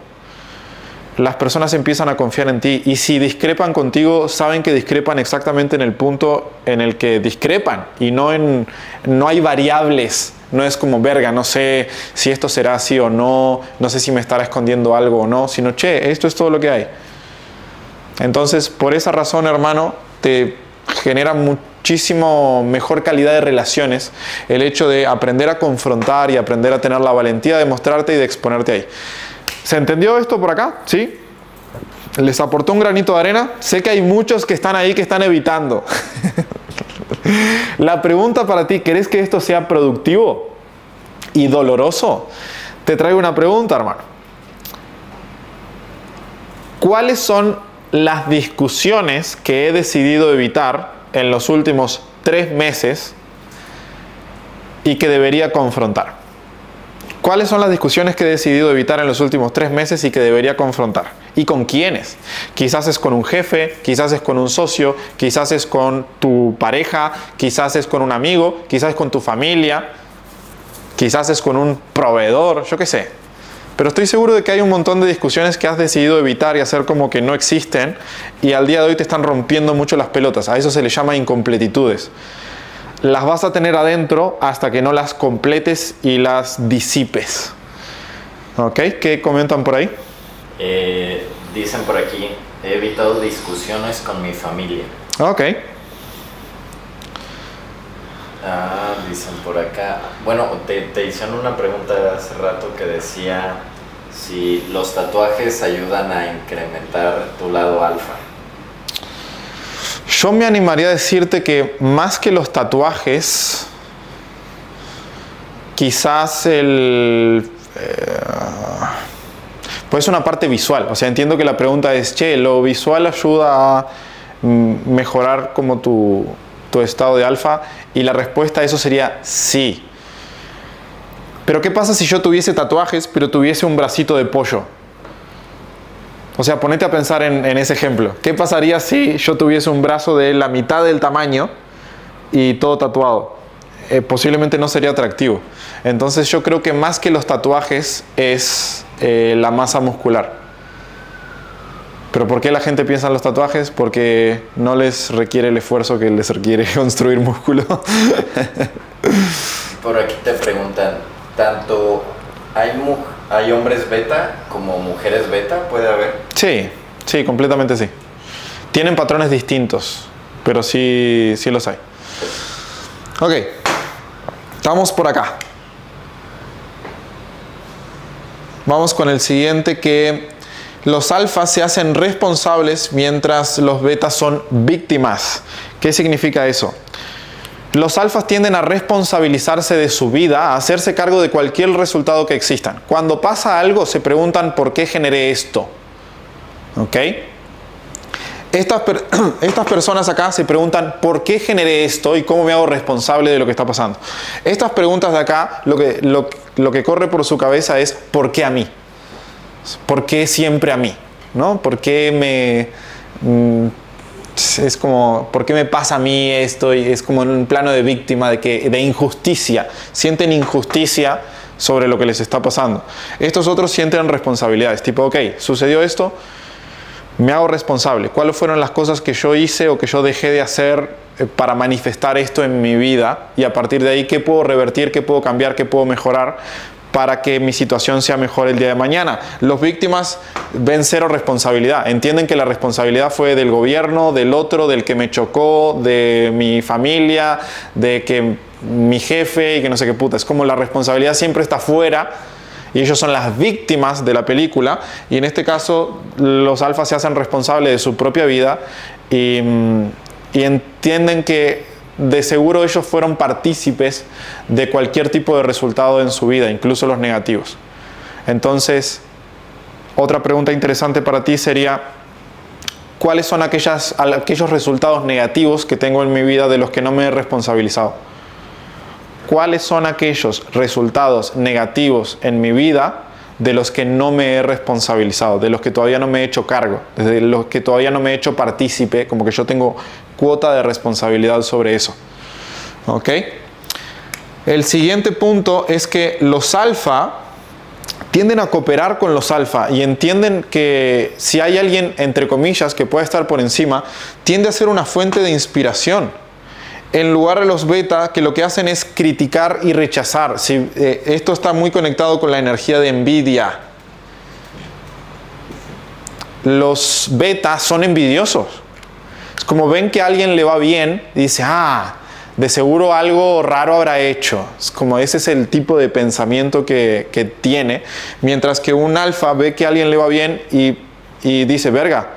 Las personas empiezan a confiar en ti y si discrepan contigo, saben que discrepan exactamente en el punto en el que discrepan y no en no hay variables no es como, verga, no sé si esto será así o no, no sé si me estará escondiendo algo o no, sino, che, esto es todo lo que hay. Entonces, por esa razón, hermano, te genera muchísimo mejor calidad de relaciones el hecho de aprender a confrontar y aprender a tener la valentía de mostrarte y de exponerte ahí. ¿Se entendió esto por acá? ¿Sí? ¿Les aportó un granito de arena? Sé que hay muchos que están ahí que están evitando. La pregunta para ti, ¿querés que esto sea productivo y doloroso? Te traigo una pregunta, hermano. ¿Cuáles son las discusiones que he decidido evitar en los últimos tres meses y que debería confrontar? ¿Cuáles son las discusiones que he decidido evitar en los últimos tres meses y que debería confrontar? ¿Y con quiénes? Quizás es con un jefe, quizás es con un socio, quizás es con tu pareja, quizás es con un amigo, quizás es con tu familia, quizás es con un proveedor, yo qué sé. Pero estoy seguro de que hay un montón de discusiones que has decidido evitar y hacer como que no existen y al día de hoy te están rompiendo mucho las pelotas. A eso se le llama incompletitudes las vas a tener adentro hasta que no las completes y las disipes. ¿Ok? ¿Qué comentan por ahí? Eh, dicen por aquí, he evitado discusiones con mi familia. Ok. Ah, dicen por acá. Bueno, te, te hicieron una pregunta hace rato que decía si los tatuajes ayudan a incrementar tu lado alfa. Yo me animaría a decirte que más que los tatuajes, quizás el... Eh, pues una parte visual. O sea, entiendo que la pregunta es, che, ¿lo visual ayuda a mm, mejorar como tu, tu estado de alfa? Y la respuesta a eso sería sí. Pero ¿qué pasa si yo tuviese tatuajes, pero tuviese un bracito de pollo? O sea, ponete a pensar en, ese ejemplo. ¿Qué pasaría si yo tuviese un brazo de la mitad del tamaño y todo tatuado? Eh, posiblemente no sería atractivo. Entonces yo creo que más que los tatuajes es eh, la masa muscular. ¿Pero por qué la gente piensa en los tatuajes? Porque no les requiere el esfuerzo que les requiere construir músculo. por aquí te preguntan, ¿tanto hay mujeres ¿Hay hombres beta como mujeres beta? ¿Puede haber? Sí, sí, completamente sí. Tienen patrones distintos, pero sí, sí los hay. Ok, estamos por acá. Vamos con el siguiente que los alfas se hacen responsables mientras los betas son víctimas. ¿Qué significa eso? Los alfas tienden a responsabilizarse de su vida, a hacerse cargo de cualquier resultado que existan. Cuando pasa algo se preguntan por qué generé esto. ¿Ok? Estas, estas, personas acá se preguntan por qué generé esto y cómo me hago responsable de lo que está pasando. Estas preguntas de acá, lo que, lo, lo que corre por su cabeza es ¿por qué a mí? ¿Por qué siempre a mí? ¿No? ¿Por qué me... Es como, ¿por qué me pasa a mí esto? Y es como en un plano de víctima, de, que, de injusticia. Sienten injusticia sobre lo que les está pasando. Estos otros sienten responsabilidades, tipo, ok, sucedió esto, me hago responsable. ¿Cuáles fueron las cosas que yo hice o que yo dejé de hacer eh, para manifestar esto en mi vida? Y a partir de ahí, ¿qué puedo revertir? ¿Qué puedo cambiar? ¿Qué puedo mejorar? Para que mi situación sea mejor el día de mañana. Los víctimas ven cero responsabilidad, entienden que la responsabilidad fue del gobierno, del otro, del que me chocó, de mi familia, de que mi jefe y que no sé qué puta. Es como la responsabilidad siempre está fuera y ellos son las víctimas de la película y en este caso los alfas se hacen responsables de su propia vida y, y entienden que de seguro ellos fueron partícipes de cualquier tipo de resultado en su vida, incluso los negativos. Entonces, otra pregunta interesante para ti sería, ¿cuáles son aquellas, aquellos resultados negativos que tengo en mi vida de los que no me he responsabilizado? ¿Cuáles son aquellos resultados negativos en mi vida de los que no me he responsabilizado, de los que todavía no me he hecho cargo, de los que todavía no me he hecho partícipe, como que yo tengo cuota de responsabilidad sobre eso. ¿Ok? El siguiente punto es que los alfa tienden a cooperar con los alfa y entienden que si hay alguien, entre comillas, que pueda estar por encima, tiende a ser una fuente de inspiración. En lugar de los beta, que lo que hacen es criticar y rechazar. Eh, esto está muy conectado con la energía de envidia. Los beta son envidiosos como ven que a alguien le va bien, dice, ah, de seguro algo raro habrá hecho. Es como ese es el tipo de pensamiento que, tiene. Mientras que un alfa ve que a alguien le va bien y, dice, verga,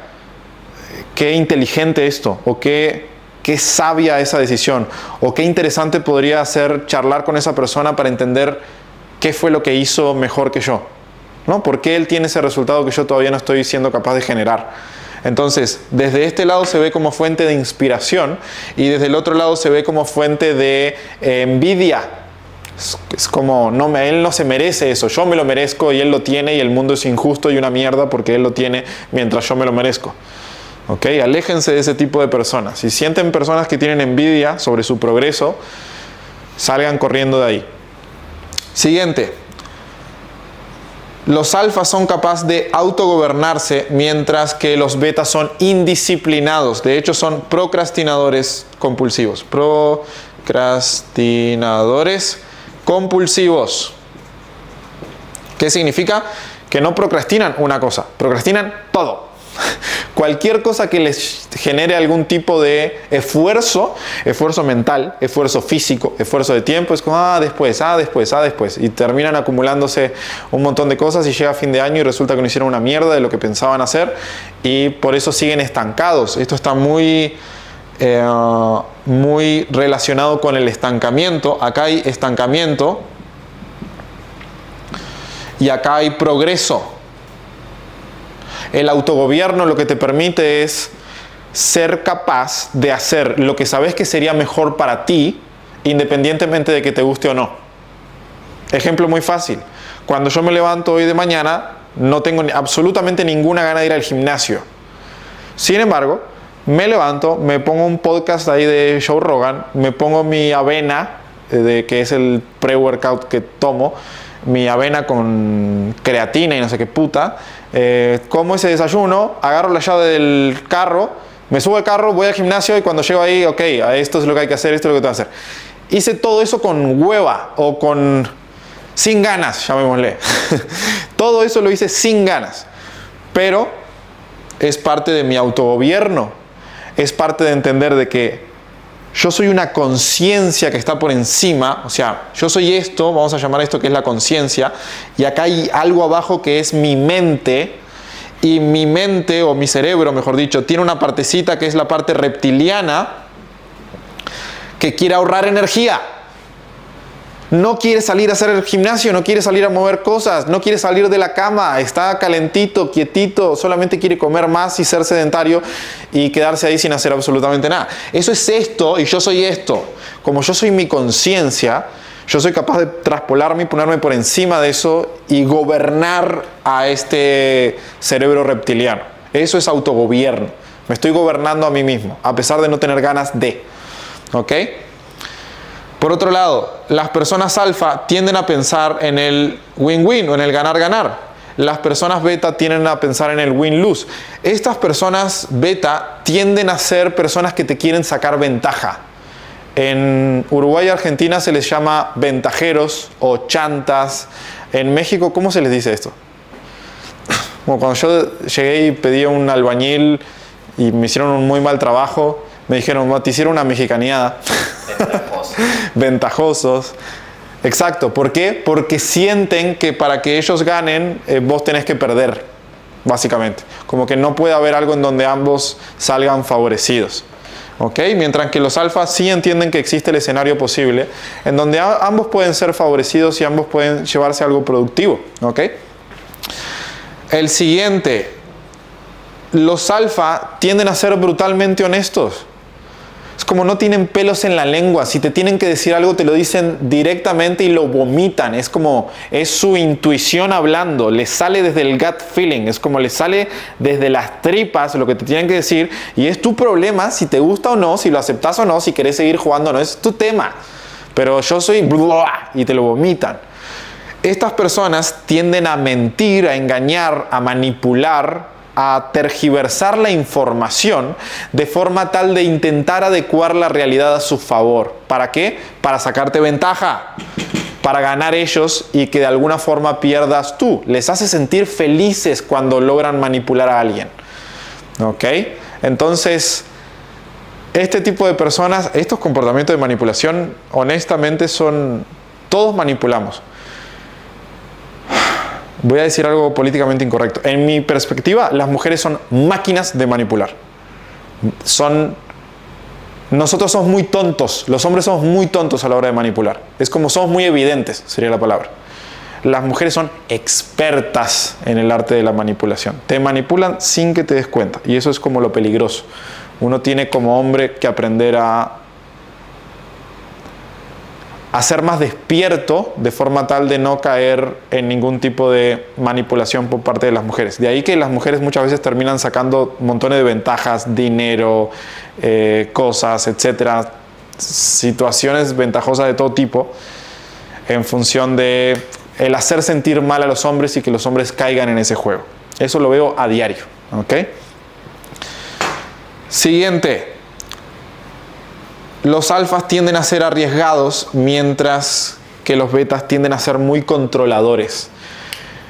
qué inteligente esto, o qué, qué sabia esa decisión, o qué interesante podría ser charlar con esa persona para entender qué fue lo que hizo mejor que yo. ¿No? ¿Por qué él tiene ese resultado que yo todavía no estoy siendo capaz de generar? Entonces, desde este lado se ve como fuente de inspiración y desde el otro lado se ve como fuente de eh, envidia. Es, como, no, él no se merece eso, yo me lo merezco y él lo tiene y el mundo es injusto y una mierda porque él lo tiene mientras yo me lo merezco. ¿Ok? Aléjense de ese tipo de personas. Si sienten personas que tienen envidia sobre su progreso, salgan corriendo de ahí. Siguiente, los alfas son capaces de autogobernarse mientras que los betas son indisciplinados. De hecho, son procrastinadores compulsivos. Procrastinadores compulsivos. ¿Qué significa? Que no procrastinan una cosa, procrastinan todo. Cualquier cosa que les genere algún tipo de esfuerzo, esfuerzo mental, esfuerzo físico, esfuerzo de tiempo, es como, ah, después, ah, después, ah, después. Y terminan acumulándose un montón de cosas y llega fin de año y resulta que no hicieron una mierda de lo que pensaban hacer y por eso siguen estancados. Esto está muy... Eh, muy relacionado con el estancamiento. Acá hay estancamiento y acá hay progreso. El autogobierno lo que te permite es ser capaz de hacer lo que sabes que sería mejor para ti, independientemente de que te guste o no. Ejemplo muy fácil. Cuando yo me levanto hoy de mañana, no tengo absolutamente ninguna gana de ir al gimnasio. Sin embargo, me levanto, me pongo un podcast ahí de Joe Rogan, me pongo mi avena, eh, de, que es el pre-workout que tomo, mi avena con creatina y no sé qué puta, eh, como ese desayuno, agarro la llave del carro, me subo al carro, voy al gimnasio y cuando llego ahí, ok, esto es lo que hay que hacer, esto es lo que tengo que hacer. Hice todo eso con hueva o con... sin ganas, llamémosle. todo eso lo hice sin ganas. Pero es parte de mi autogobierno. Es parte de entender de que yo soy una conciencia que está por encima, o sea, yo soy esto, vamos a llamar esto que es la conciencia, y acá hay algo abajo que es mi mente, y mi mente o mi cerebro, mejor dicho, tiene una partecita que es la parte reptiliana que quiere ahorrar energía. No quiere salir a hacer el gimnasio, no quiere salir a mover cosas, no quiere salir de la cama, está calentito, quietito, solamente quiere comer más y ser sedentario y quedarse ahí sin hacer absolutamente nada. Eso es esto y yo soy esto. Como yo soy mi conciencia, yo soy capaz de traspolarme y ponerme por encima de eso y gobernar a este cerebro reptiliano. Eso es autogobierno. Me estoy gobernando a mí mismo, a pesar de no tener ganas de. ¿Ok? Por otro lado, las personas alfa tienden a pensar en el win-win o en el ganar-ganar. Las personas beta tienden a pensar en el win-lose. Estas personas beta tienden a ser personas que te quieren sacar ventaja. En Uruguay y Argentina se les llama ventajeros o chantas. En México, ¿cómo se les dice esto? Cuando yo llegué y pedí a un albañil y me hicieron un muy mal trabajo, me dijeron, te hicieron una mexicaneada. Ventajosos. Ventajosos. Exacto. ¿Por qué? Porque sienten que para que ellos ganen, eh, vos tenés que perder, básicamente. Como que no puede haber algo en donde ambos salgan favorecidos. ¿Ok? Mientras que los alfas sí entienden que existe el escenario posible en donde ambos pueden ser favorecidos y ambos pueden llevarse algo productivo. ¿Ok? El siguiente, los alfa tienden a ser brutalmente honestos. Es como no tienen pelos en la lengua. Si te tienen que decir algo, te lo dicen directamente y lo vomitan. Es como es su intuición hablando. Les sale desde el gut feeling. Es como les sale desde las tripas lo que te tienen que decir. Y es tu problema si te gusta o no, si lo aceptas o no, si querés seguir jugando o no. Es tu tema. Pero yo soy y te lo vomitan. Estas personas tienden a mentir, a engañar, a manipular a tergiversar la información de forma tal de intentar adecuar la realidad a su favor. ¿Para qué? Para sacarte ventaja, para ganar ellos y que de alguna forma pierdas tú. Les hace sentir felices cuando logran manipular a alguien. ¿Ok? Entonces, este tipo de personas, estos comportamientos de manipulación, honestamente son, todos manipulamos voy a decir algo políticamente incorrecto. En mi perspectiva, las mujeres son máquinas de manipular. Son nosotros somos muy tontos, los hombres somos muy tontos a la hora de manipular. Es como somos muy evidentes, sería la palabra. Las mujeres son expertas en el arte de la manipulación. Te manipulan sin que te des cuenta. Y eso es como lo peligroso. Uno tiene como hombre que aprender a a ser más despierto de forma tal de no caer en ningún tipo de manipulación por parte de las mujeres. De ahí que las mujeres muchas veces terminan sacando montones de ventajas, dinero, eh, cosas, etcétera, situaciones ventajosas de todo tipo en función de el hacer sentir mal a los hombres y que los hombres caigan en ese juego. Eso lo veo a diario. Siguiente, los alfas tienden a ser arriesgados mientras que los betas tienden a ser muy controladores.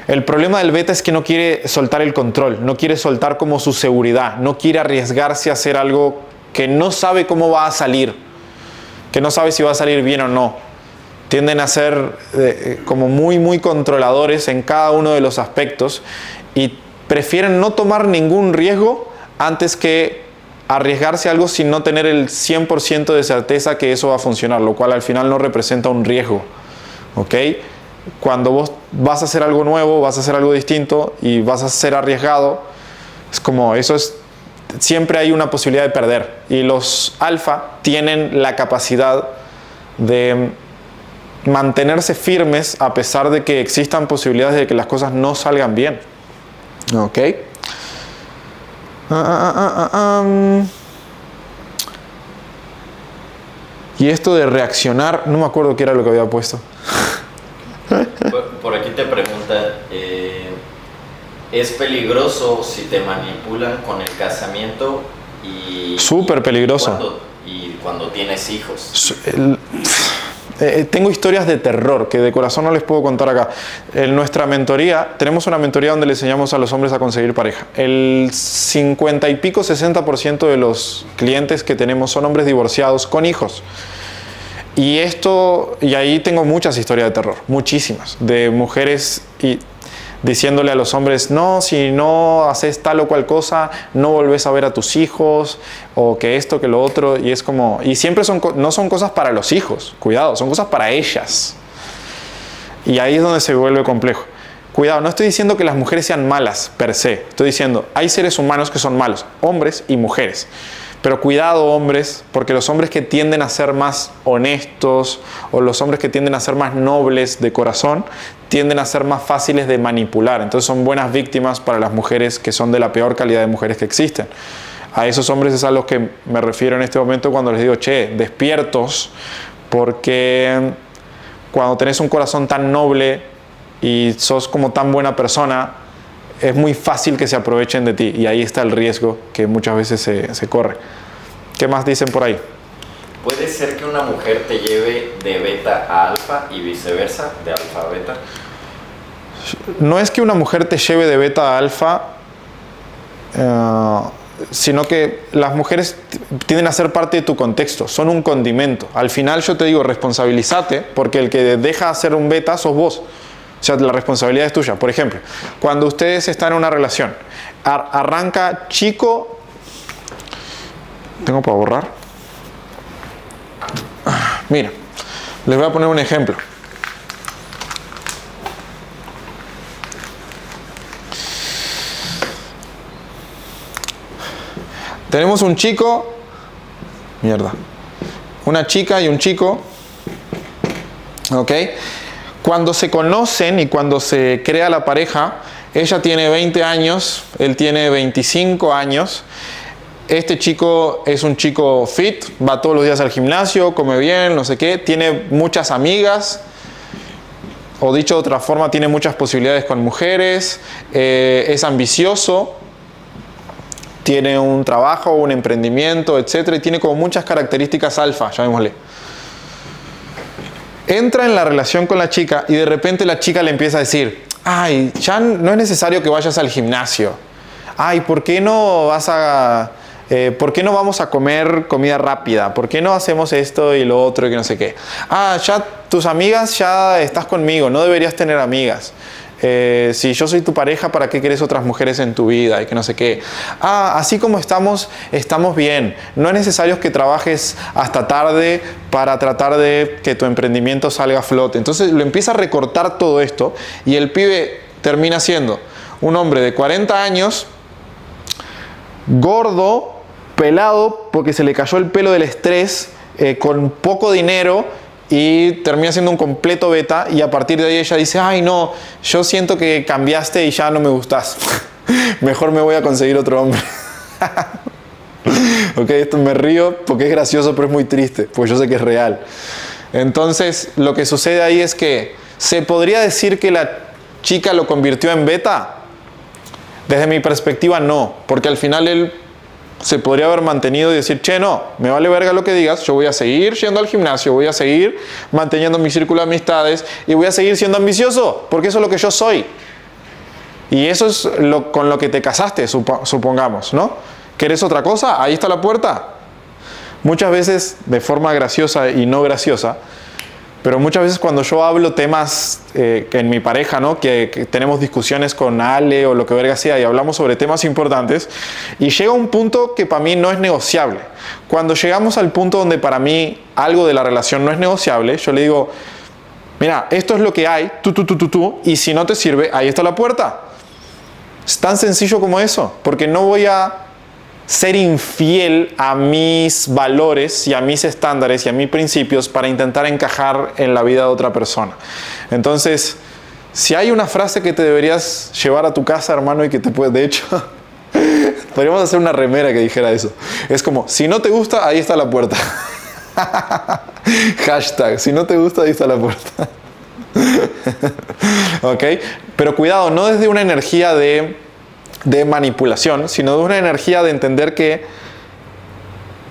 El problema del beta es que no quiere soltar el control, no quiere soltar como su seguridad, no quiere arriesgarse a hacer algo que no sabe cómo va a salir, que no sabe si va a salir bien o no. Tienden a ser eh, eh, como muy, muy controladores en cada uno de los aspectos y prefieren no tomar ningún riesgo antes que arriesgarse algo sin no tener el 100% de certeza que eso va a funcionar, lo cual al final no representa un riesgo. ¿Ok? Cuando vos vas a hacer algo nuevo, vas a hacer algo distinto y vas a ser arriesgado, es como eso es siempre hay una posibilidad de perder y los alfa tienen la capacidad de mantenerse firmes a pesar de que existan posibilidades de que las cosas no salgan bien. ¿Ok? Ah, ah, ah, y esto de reaccionar, no me acuerdo qué era lo que había puesto. Por, aquí te pregunta, eh, ¿es peligroso si te manipulan con el casamiento? y Súper peligroso. y cuando tienes hijos. Eh, eh, tengo historias de terror que de corazón no les puedo contar acá. En nuestra mentoría, tenemos una mentoría donde le enseñamos a los hombres a conseguir pareja. El 50 y pico, 60% de los clientes que tenemos son hombres divorciados con hijos. Y esto, y ahí tengo muchas historias de terror, muchísimas, de mujeres y diciéndole a los hombres, no, si no haces tal o cual cosa, no volvés a ver a tus hijos, o que esto, que lo otro, y es como, y siempre son, no son cosas para los hijos, cuidado, son cosas para ellas. Y ahí es donde se vuelve complejo. Cuidado, no estoy diciendo que las mujeres sean malas per se, estoy diciendo, hay seres humanos que son malos, hombres y mujeres. Pero cuidado hombres, porque los hombres que tienden a ser más honestos o los hombres que tienden a ser más nobles de corazón, tienden a ser más fáciles de manipular. Entonces son buenas víctimas para las mujeres que son de la peor calidad de mujeres que existen. A esos hombres es a los que me refiero en este momento cuando les digo, che, despiertos, porque cuando tenés un corazón tan noble, y sos como tan buena persona, es muy fácil que se aprovechen de ti y ahí está el riesgo que muchas veces se, corre. ¿Qué más dicen por ahí? ¿Puede ser que una mujer te lleve de beta a alfa y viceversa, de alfa a beta? No es que una mujer te lleve de beta a alfa, eh, sino que las mujeres tienden a ser parte de tu contexto, son un condimento. Al final yo te digo, responsabilízate, porque el que deja hacer un beta sos vos. O sea, la responsabilidad es tuya. Por ejemplo, cuando ustedes están en una relación, arranca chico. ¿Tengo para borrar? Mira, les voy a poner un ejemplo. Tenemos un chico, mierda, una chica y un chico, ¿ok? Cuando se conocen y cuando se crea la pareja, ella tiene 20 años, él tiene 25 años. Este chico es un chico fit, va todos los días al gimnasio, come bien, no sé qué, tiene muchas amigas, o dicho de otra forma, tiene muchas posibilidades con mujeres, eh, es ambicioso, tiene un trabajo, un emprendimiento, etc. Y tiene como muchas características alfa, llamémosle entra en la relación con la chica y de repente la chica le empieza a decir, ay, ya no es necesario que vayas al gimnasio. Ay, ¿por qué no vas a... Eh, ¿Por qué no vamos a comer comida rápida? ¿Por qué no hacemos esto y lo otro y que no sé qué? Ah, ya tus amigas, ya estás conmigo, no deberías tener amigas. Eh, si yo soy tu pareja, ¿para qué quieres otras mujeres en tu vida? Y que no sé qué. Ah, así como estamos, estamos bien. No es necesario que trabajes hasta tarde para tratar de que tu emprendimiento salga a flote. Entonces lo empieza a recortar todo esto y el pibe termina siendo un hombre de 40 años, gordo, pelado, porque se le cayó el pelo del estrés, eh, con poco dinero y termina siendo un completo beta y a partir de ahí ella dice, ay no, yo siento que cambiaste y ya no me gustas. Mejor me voy a conseguir otro hombre. ok, esto me río porque es gracioso pero es muy triste, pues yo sé que es real. Entonces lo que sucede ahí es que se podría decir que la chica lo convirtió en beta. Desde mi perspectiva no, porque al final él se podría haber mantenido y decir, che, no, me vale verga lo que digas, yo voy a seguir yendo al gimnasio, voy a seguir manteniendo mi círculo de amistades y voy a seguir siendo ambicioso, porque eso es lo que yo soy. Y eso es lo, con lo que te casaste, supongamos, ¿no? ¿Quieres otra cosa? Ahí está la puerta. Muchas veces, de forma graciosa y no graciosa, pero muchas veces cuando yo hablo temas eh, en mi pareja, ¿no? Que, tenemos discusiones con Ale o lo que verga sea y hablamos sobre temas importantes, y llega un punto que para mí no es negociable. Cuando llegamos al punto donde para mí algo de la relación no es negociable, yo le digo, mira, esto es lo que hay, tú, tú, tú, tú, tú, y si no te sirve, ahí está la puerta. Es tan sencillo como eso, porque no voy a ser infiel a mis valores y a mis estándares y a mis principios para intentar encajar en la vida de otra persona. Entonces, si hay una frase que te deberías llevar a tu casa, hermano, y que te puede, de hecho, podríamos hacer una remera que dijera eso. Es como, si no te gusta, ahí está la puerta. Hashtag, si no te gusta, ahí está la puerta. ok, pero cuidado, no desde una energía de de manipulación, sino de una energía de entender que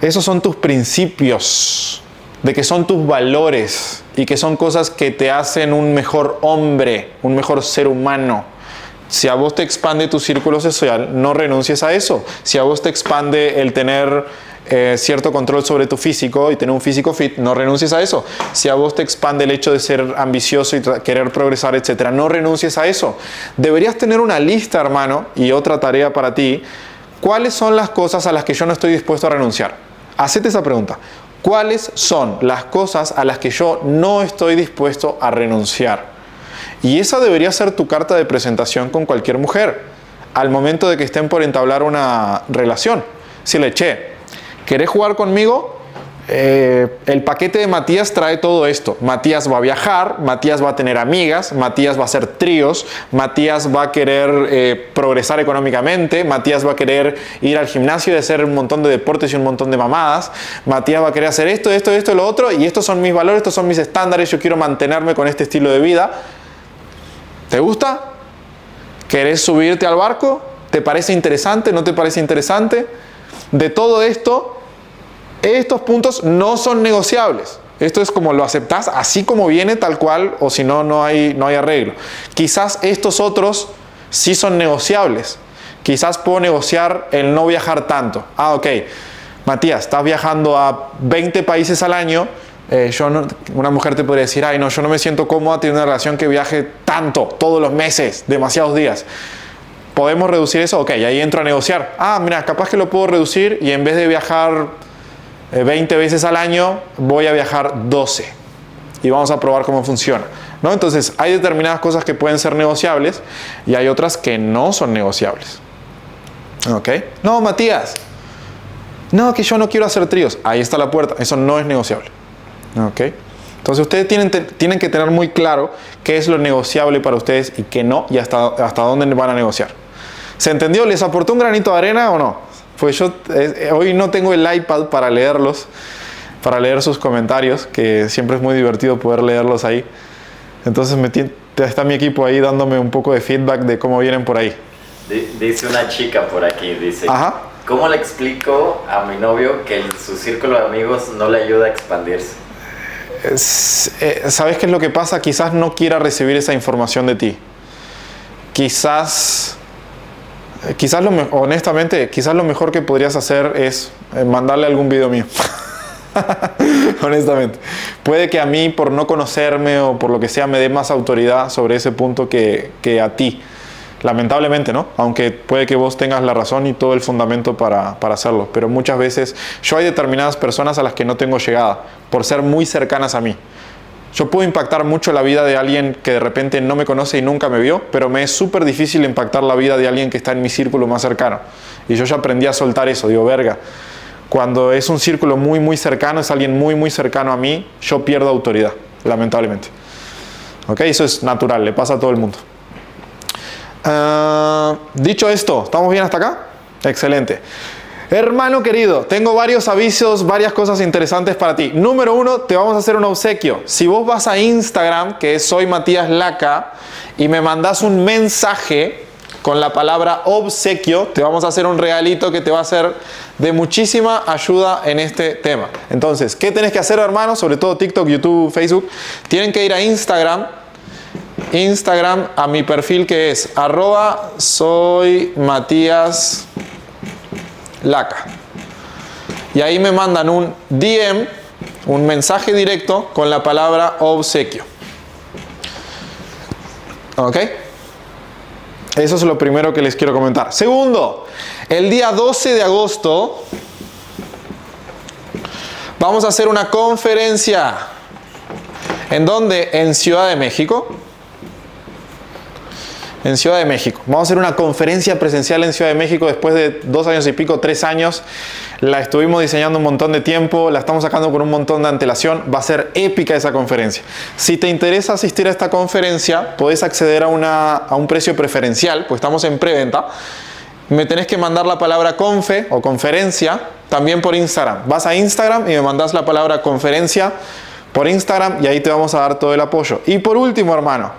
esos son tus principios, de que son tus valores y que son cosas que te hacen un mejor hombre, un mejor ser humano. Si a vos te expande tu círculo social, no renuncies a eso. Si a vos te expande el tener eh, cierto control sobre tu físico y tener un físico fit, no renuncies a eso. Si a vos te expande el hecho de ser ambicioso y querer progresar, etcétera, no renuncies a eso. Deberías tener una lista, hermano, y otra tarea para ti. ¿Cuáles son las cosas a las que yo no estoy dispuesto a renunciar? Hacete esa pregunta. ¿Cuáles son las cosas a las que yo no estoy dispuesto a renunciar? Y esa debería ser tu carta de presentación con cualquier mujer al momento de que estén por entablar una relación. Si le eché, ¿querés jugar conmigo? Eh, el paquete de Matías trae todo esto. Matías va a viajar, Matías va a tener amigas, Matías va a hacer tríos, Matías va a querer eh, progresar económicamente, Matías va a querer ir al gimnasio y hacer un montón de deportes y un montón de mamadas, Matías va a querer hacer esto, esto, esto, lo otro, y estos son mis valores, estos son mis estándares, yo quiero mantenerme con este estilo de vida. ¿Te gusta? ¿Querés subirte al barco? ¿Te parece interesante? ¿No te parece interesante? De todo esto, estos puntos no son negociables. Esto es como lo aceptas así como viene, tal cual, o si no, no hay, no hay arreglo. Quizás estos otros sí son negociables. Quizás puedo negociar el no viajar tanto. Ah, ok. Matías, estás viajando a 20 países al año. Eh, yo una mujer te podría decir, ay, no, yo no me siento cómoda tener una relación que viaje tanto, todos los meses, demasiados días. ¿Podemos reducir eso? Ok, ahí entro a negociar. Ah, mira, capaz que lo puedo reducir y en vez de viajar 20 eh, veces al año, voy a viajar 12 y vamos a probar cómo funciona. ¿no? Entonces, hay determinadas cosas que pueden ser negociables y hay otras que no son negociables. ¿Ok? No, Matías. No, que yo no quiero hacer tríos. Ahí está la puerta. Eso no es negociable. ¿Ok? Entonces, ustedes tienen, tienen que tener muy claro qué es lo negociable para ustedes y qué no y hasta, hasta dónde van a negociar. ¿Se entendió? ¿Les aportó un granito de arena o no? Pues yo eh, hoy no tengo el iPad para leerlos, para leer sus comentarios, que siempre es muy divertido poder leerlos ahí. Entonces me está mi equipo ahí dándome un poco de feedback de cómo vienen por ahí. Dice una chica por aquí, dice, ¿cómo le explico a mi novio que su círculo de amigos no le ayuda a expandirse? Eh, ¿Sabes qué es lo que pasa? Quizás no quiera recibir esa información de ti. Quizás quizás lo honestamente, quizás lo mejor que podrías hacer es eh, mandarle algún video mío. honestamente. Puede que a mí, por no conocerme o por lo que sea, me dé más autoridad sobre ese punto que, que a ti. Lamentablemente, ¿no? Aunque puede que vos tengas la razón y todo el fundamento para, para hacerlo. Pero muchas veces yo hay determinadas personas a las que no tengo llegada por ser muy cercanas a mí. Yo puedo impactar mucho la vida de alguien que de repente no me conoce y nunca me vio, pero me es súper difícil impactar la vida de alguien que está en mi círculo más cercano. Y yo ya aprendí a soltar eso, digo, verga. Cuando es un círculo muy, muy cercano, es alguien muy, muy cercano a mí, yo pierdo autoridad, lamentablemente. ¿Ok? Eso es natural, le pasa a todo el mundo. Ah, dicho esto, ¿estamos bien hasta acá? Excelente. Hermano querido, tengo varios avisos, varias cosas interesantes para ti. Número uno, te vamos a hacer un obsequio. Si vos vas a Instagram, que es soy Matías Laca, y me mandas un mensaje con la palabra obsequio, te vamos a hacer un regalito que te va a ser de muchísima ayuda en este tema. Entonces, ¿qué tenés que hacer, hermano? Sobre todo TikTok, YouTube, Facebook. Tienen que ir a Instagram. Instagram a mi perfil que es arroba soy Matías Laca. Y ahí me mandan un DM, un mensaje directo con la palabra obsequio. ¿Ok? Eso es lo primero que les quiero comentar. Segundo, el día 12 de agosto vamos a hacer una conferencia. ¿En dónde? En Ciudad de México en Ciudad de México. Vamos a hacer una conferencia presencial en Ciudad de México después de dos años y pico, tres años. La estuvimos diseñando un montón de tiempo, la estamos sacando con un montón de antelación. Va a ser épica esa conferencia. Si te interesa asistir a esta conferencia, puedes acceder a, una, a un precio preferencial, pues estamos en preventa. Me tenés que mandar la palabra confe o conferencia también por Instagram. Vas a Instagram y me mandas la palabra conferencia por Instagram y ahí te vamos a dar todo el apoyo. Y por último, hermano,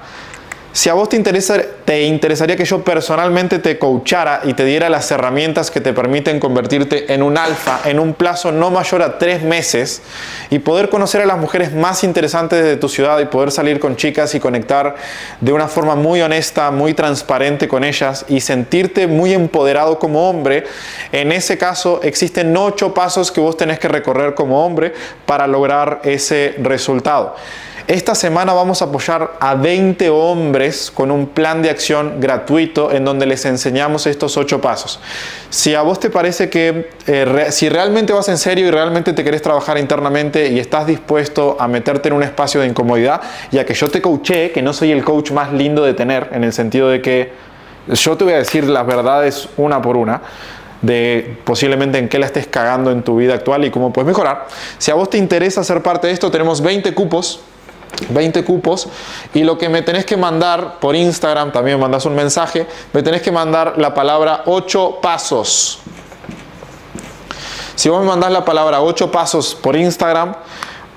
Si a vos te, interesa, te interesaría que yo personalmente te coachara y te diera las herramientas que te permiten convertirte en un alfa en un plazo no mayor a tres meses y poder conocer a las mujeres más interesantes de tu ciudad y poder salir con chicas y conectar de una forma muy honesta, muy transparente con ellas y sentirte muy empoderado como hombre, en ese caso existen ocho pasos que vos tenés que recorrer como hombre para lograr ese resultado. Esta semana vamos a apoyar a 20 hombres con un plan de acción gratuito en donde les enseñamos estos ocho pasos. Si a vos te parece que eh, si realmente vas en serio y realmente te querés trabajar internamente y estás dispuesto a meterte en un espacio de incomodidad, ya que yo te coaché, que no soy el coach más lindo de tener, en el sentido de que yo te voy a decir las verdades una por una de posiblemente en qué la estés cagando en tu vida actual y cómo puedes mejorar. Si a vos te interesa ser parte de esto, tenemos 20 cupos 20 cupos y lo que me tenés que mandar por Instagram, también mandas un mensaje, me tenés que mandar la palabra 8 pasos. Si vos me mandás la palabra 8 pasos por Instagram,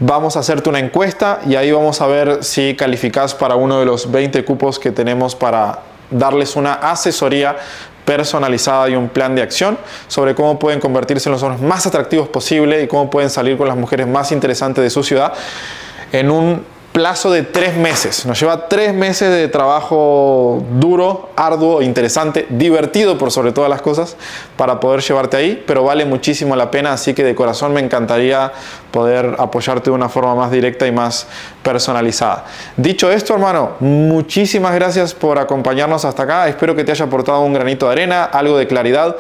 vamos a hacerte una encuesta y ahí vamos a ver si calificás para uno de los 20 cupos que tenemos para darles una asesoría personalizada y un plan de acción sobre cómo pueden convertirse en los hombres más atractivos posible y cómo pueden salir con las mujeres más interesantes de su ciudad en un plazo de tres meses. Nos lleva tres meses de trabajo duro, arduo, interesante, divertido por sobre todas las cosas para poder llevarte ahí, pero vale muchísimo la pena, así que de corazón me encantaría poder apoyarte de una forma más directa y más personalizada. Dicho esto, hermano, muchísimas gracias por acompañarnos hasta acá. Espero que te haya aportado un granito de arena, algo de claridad.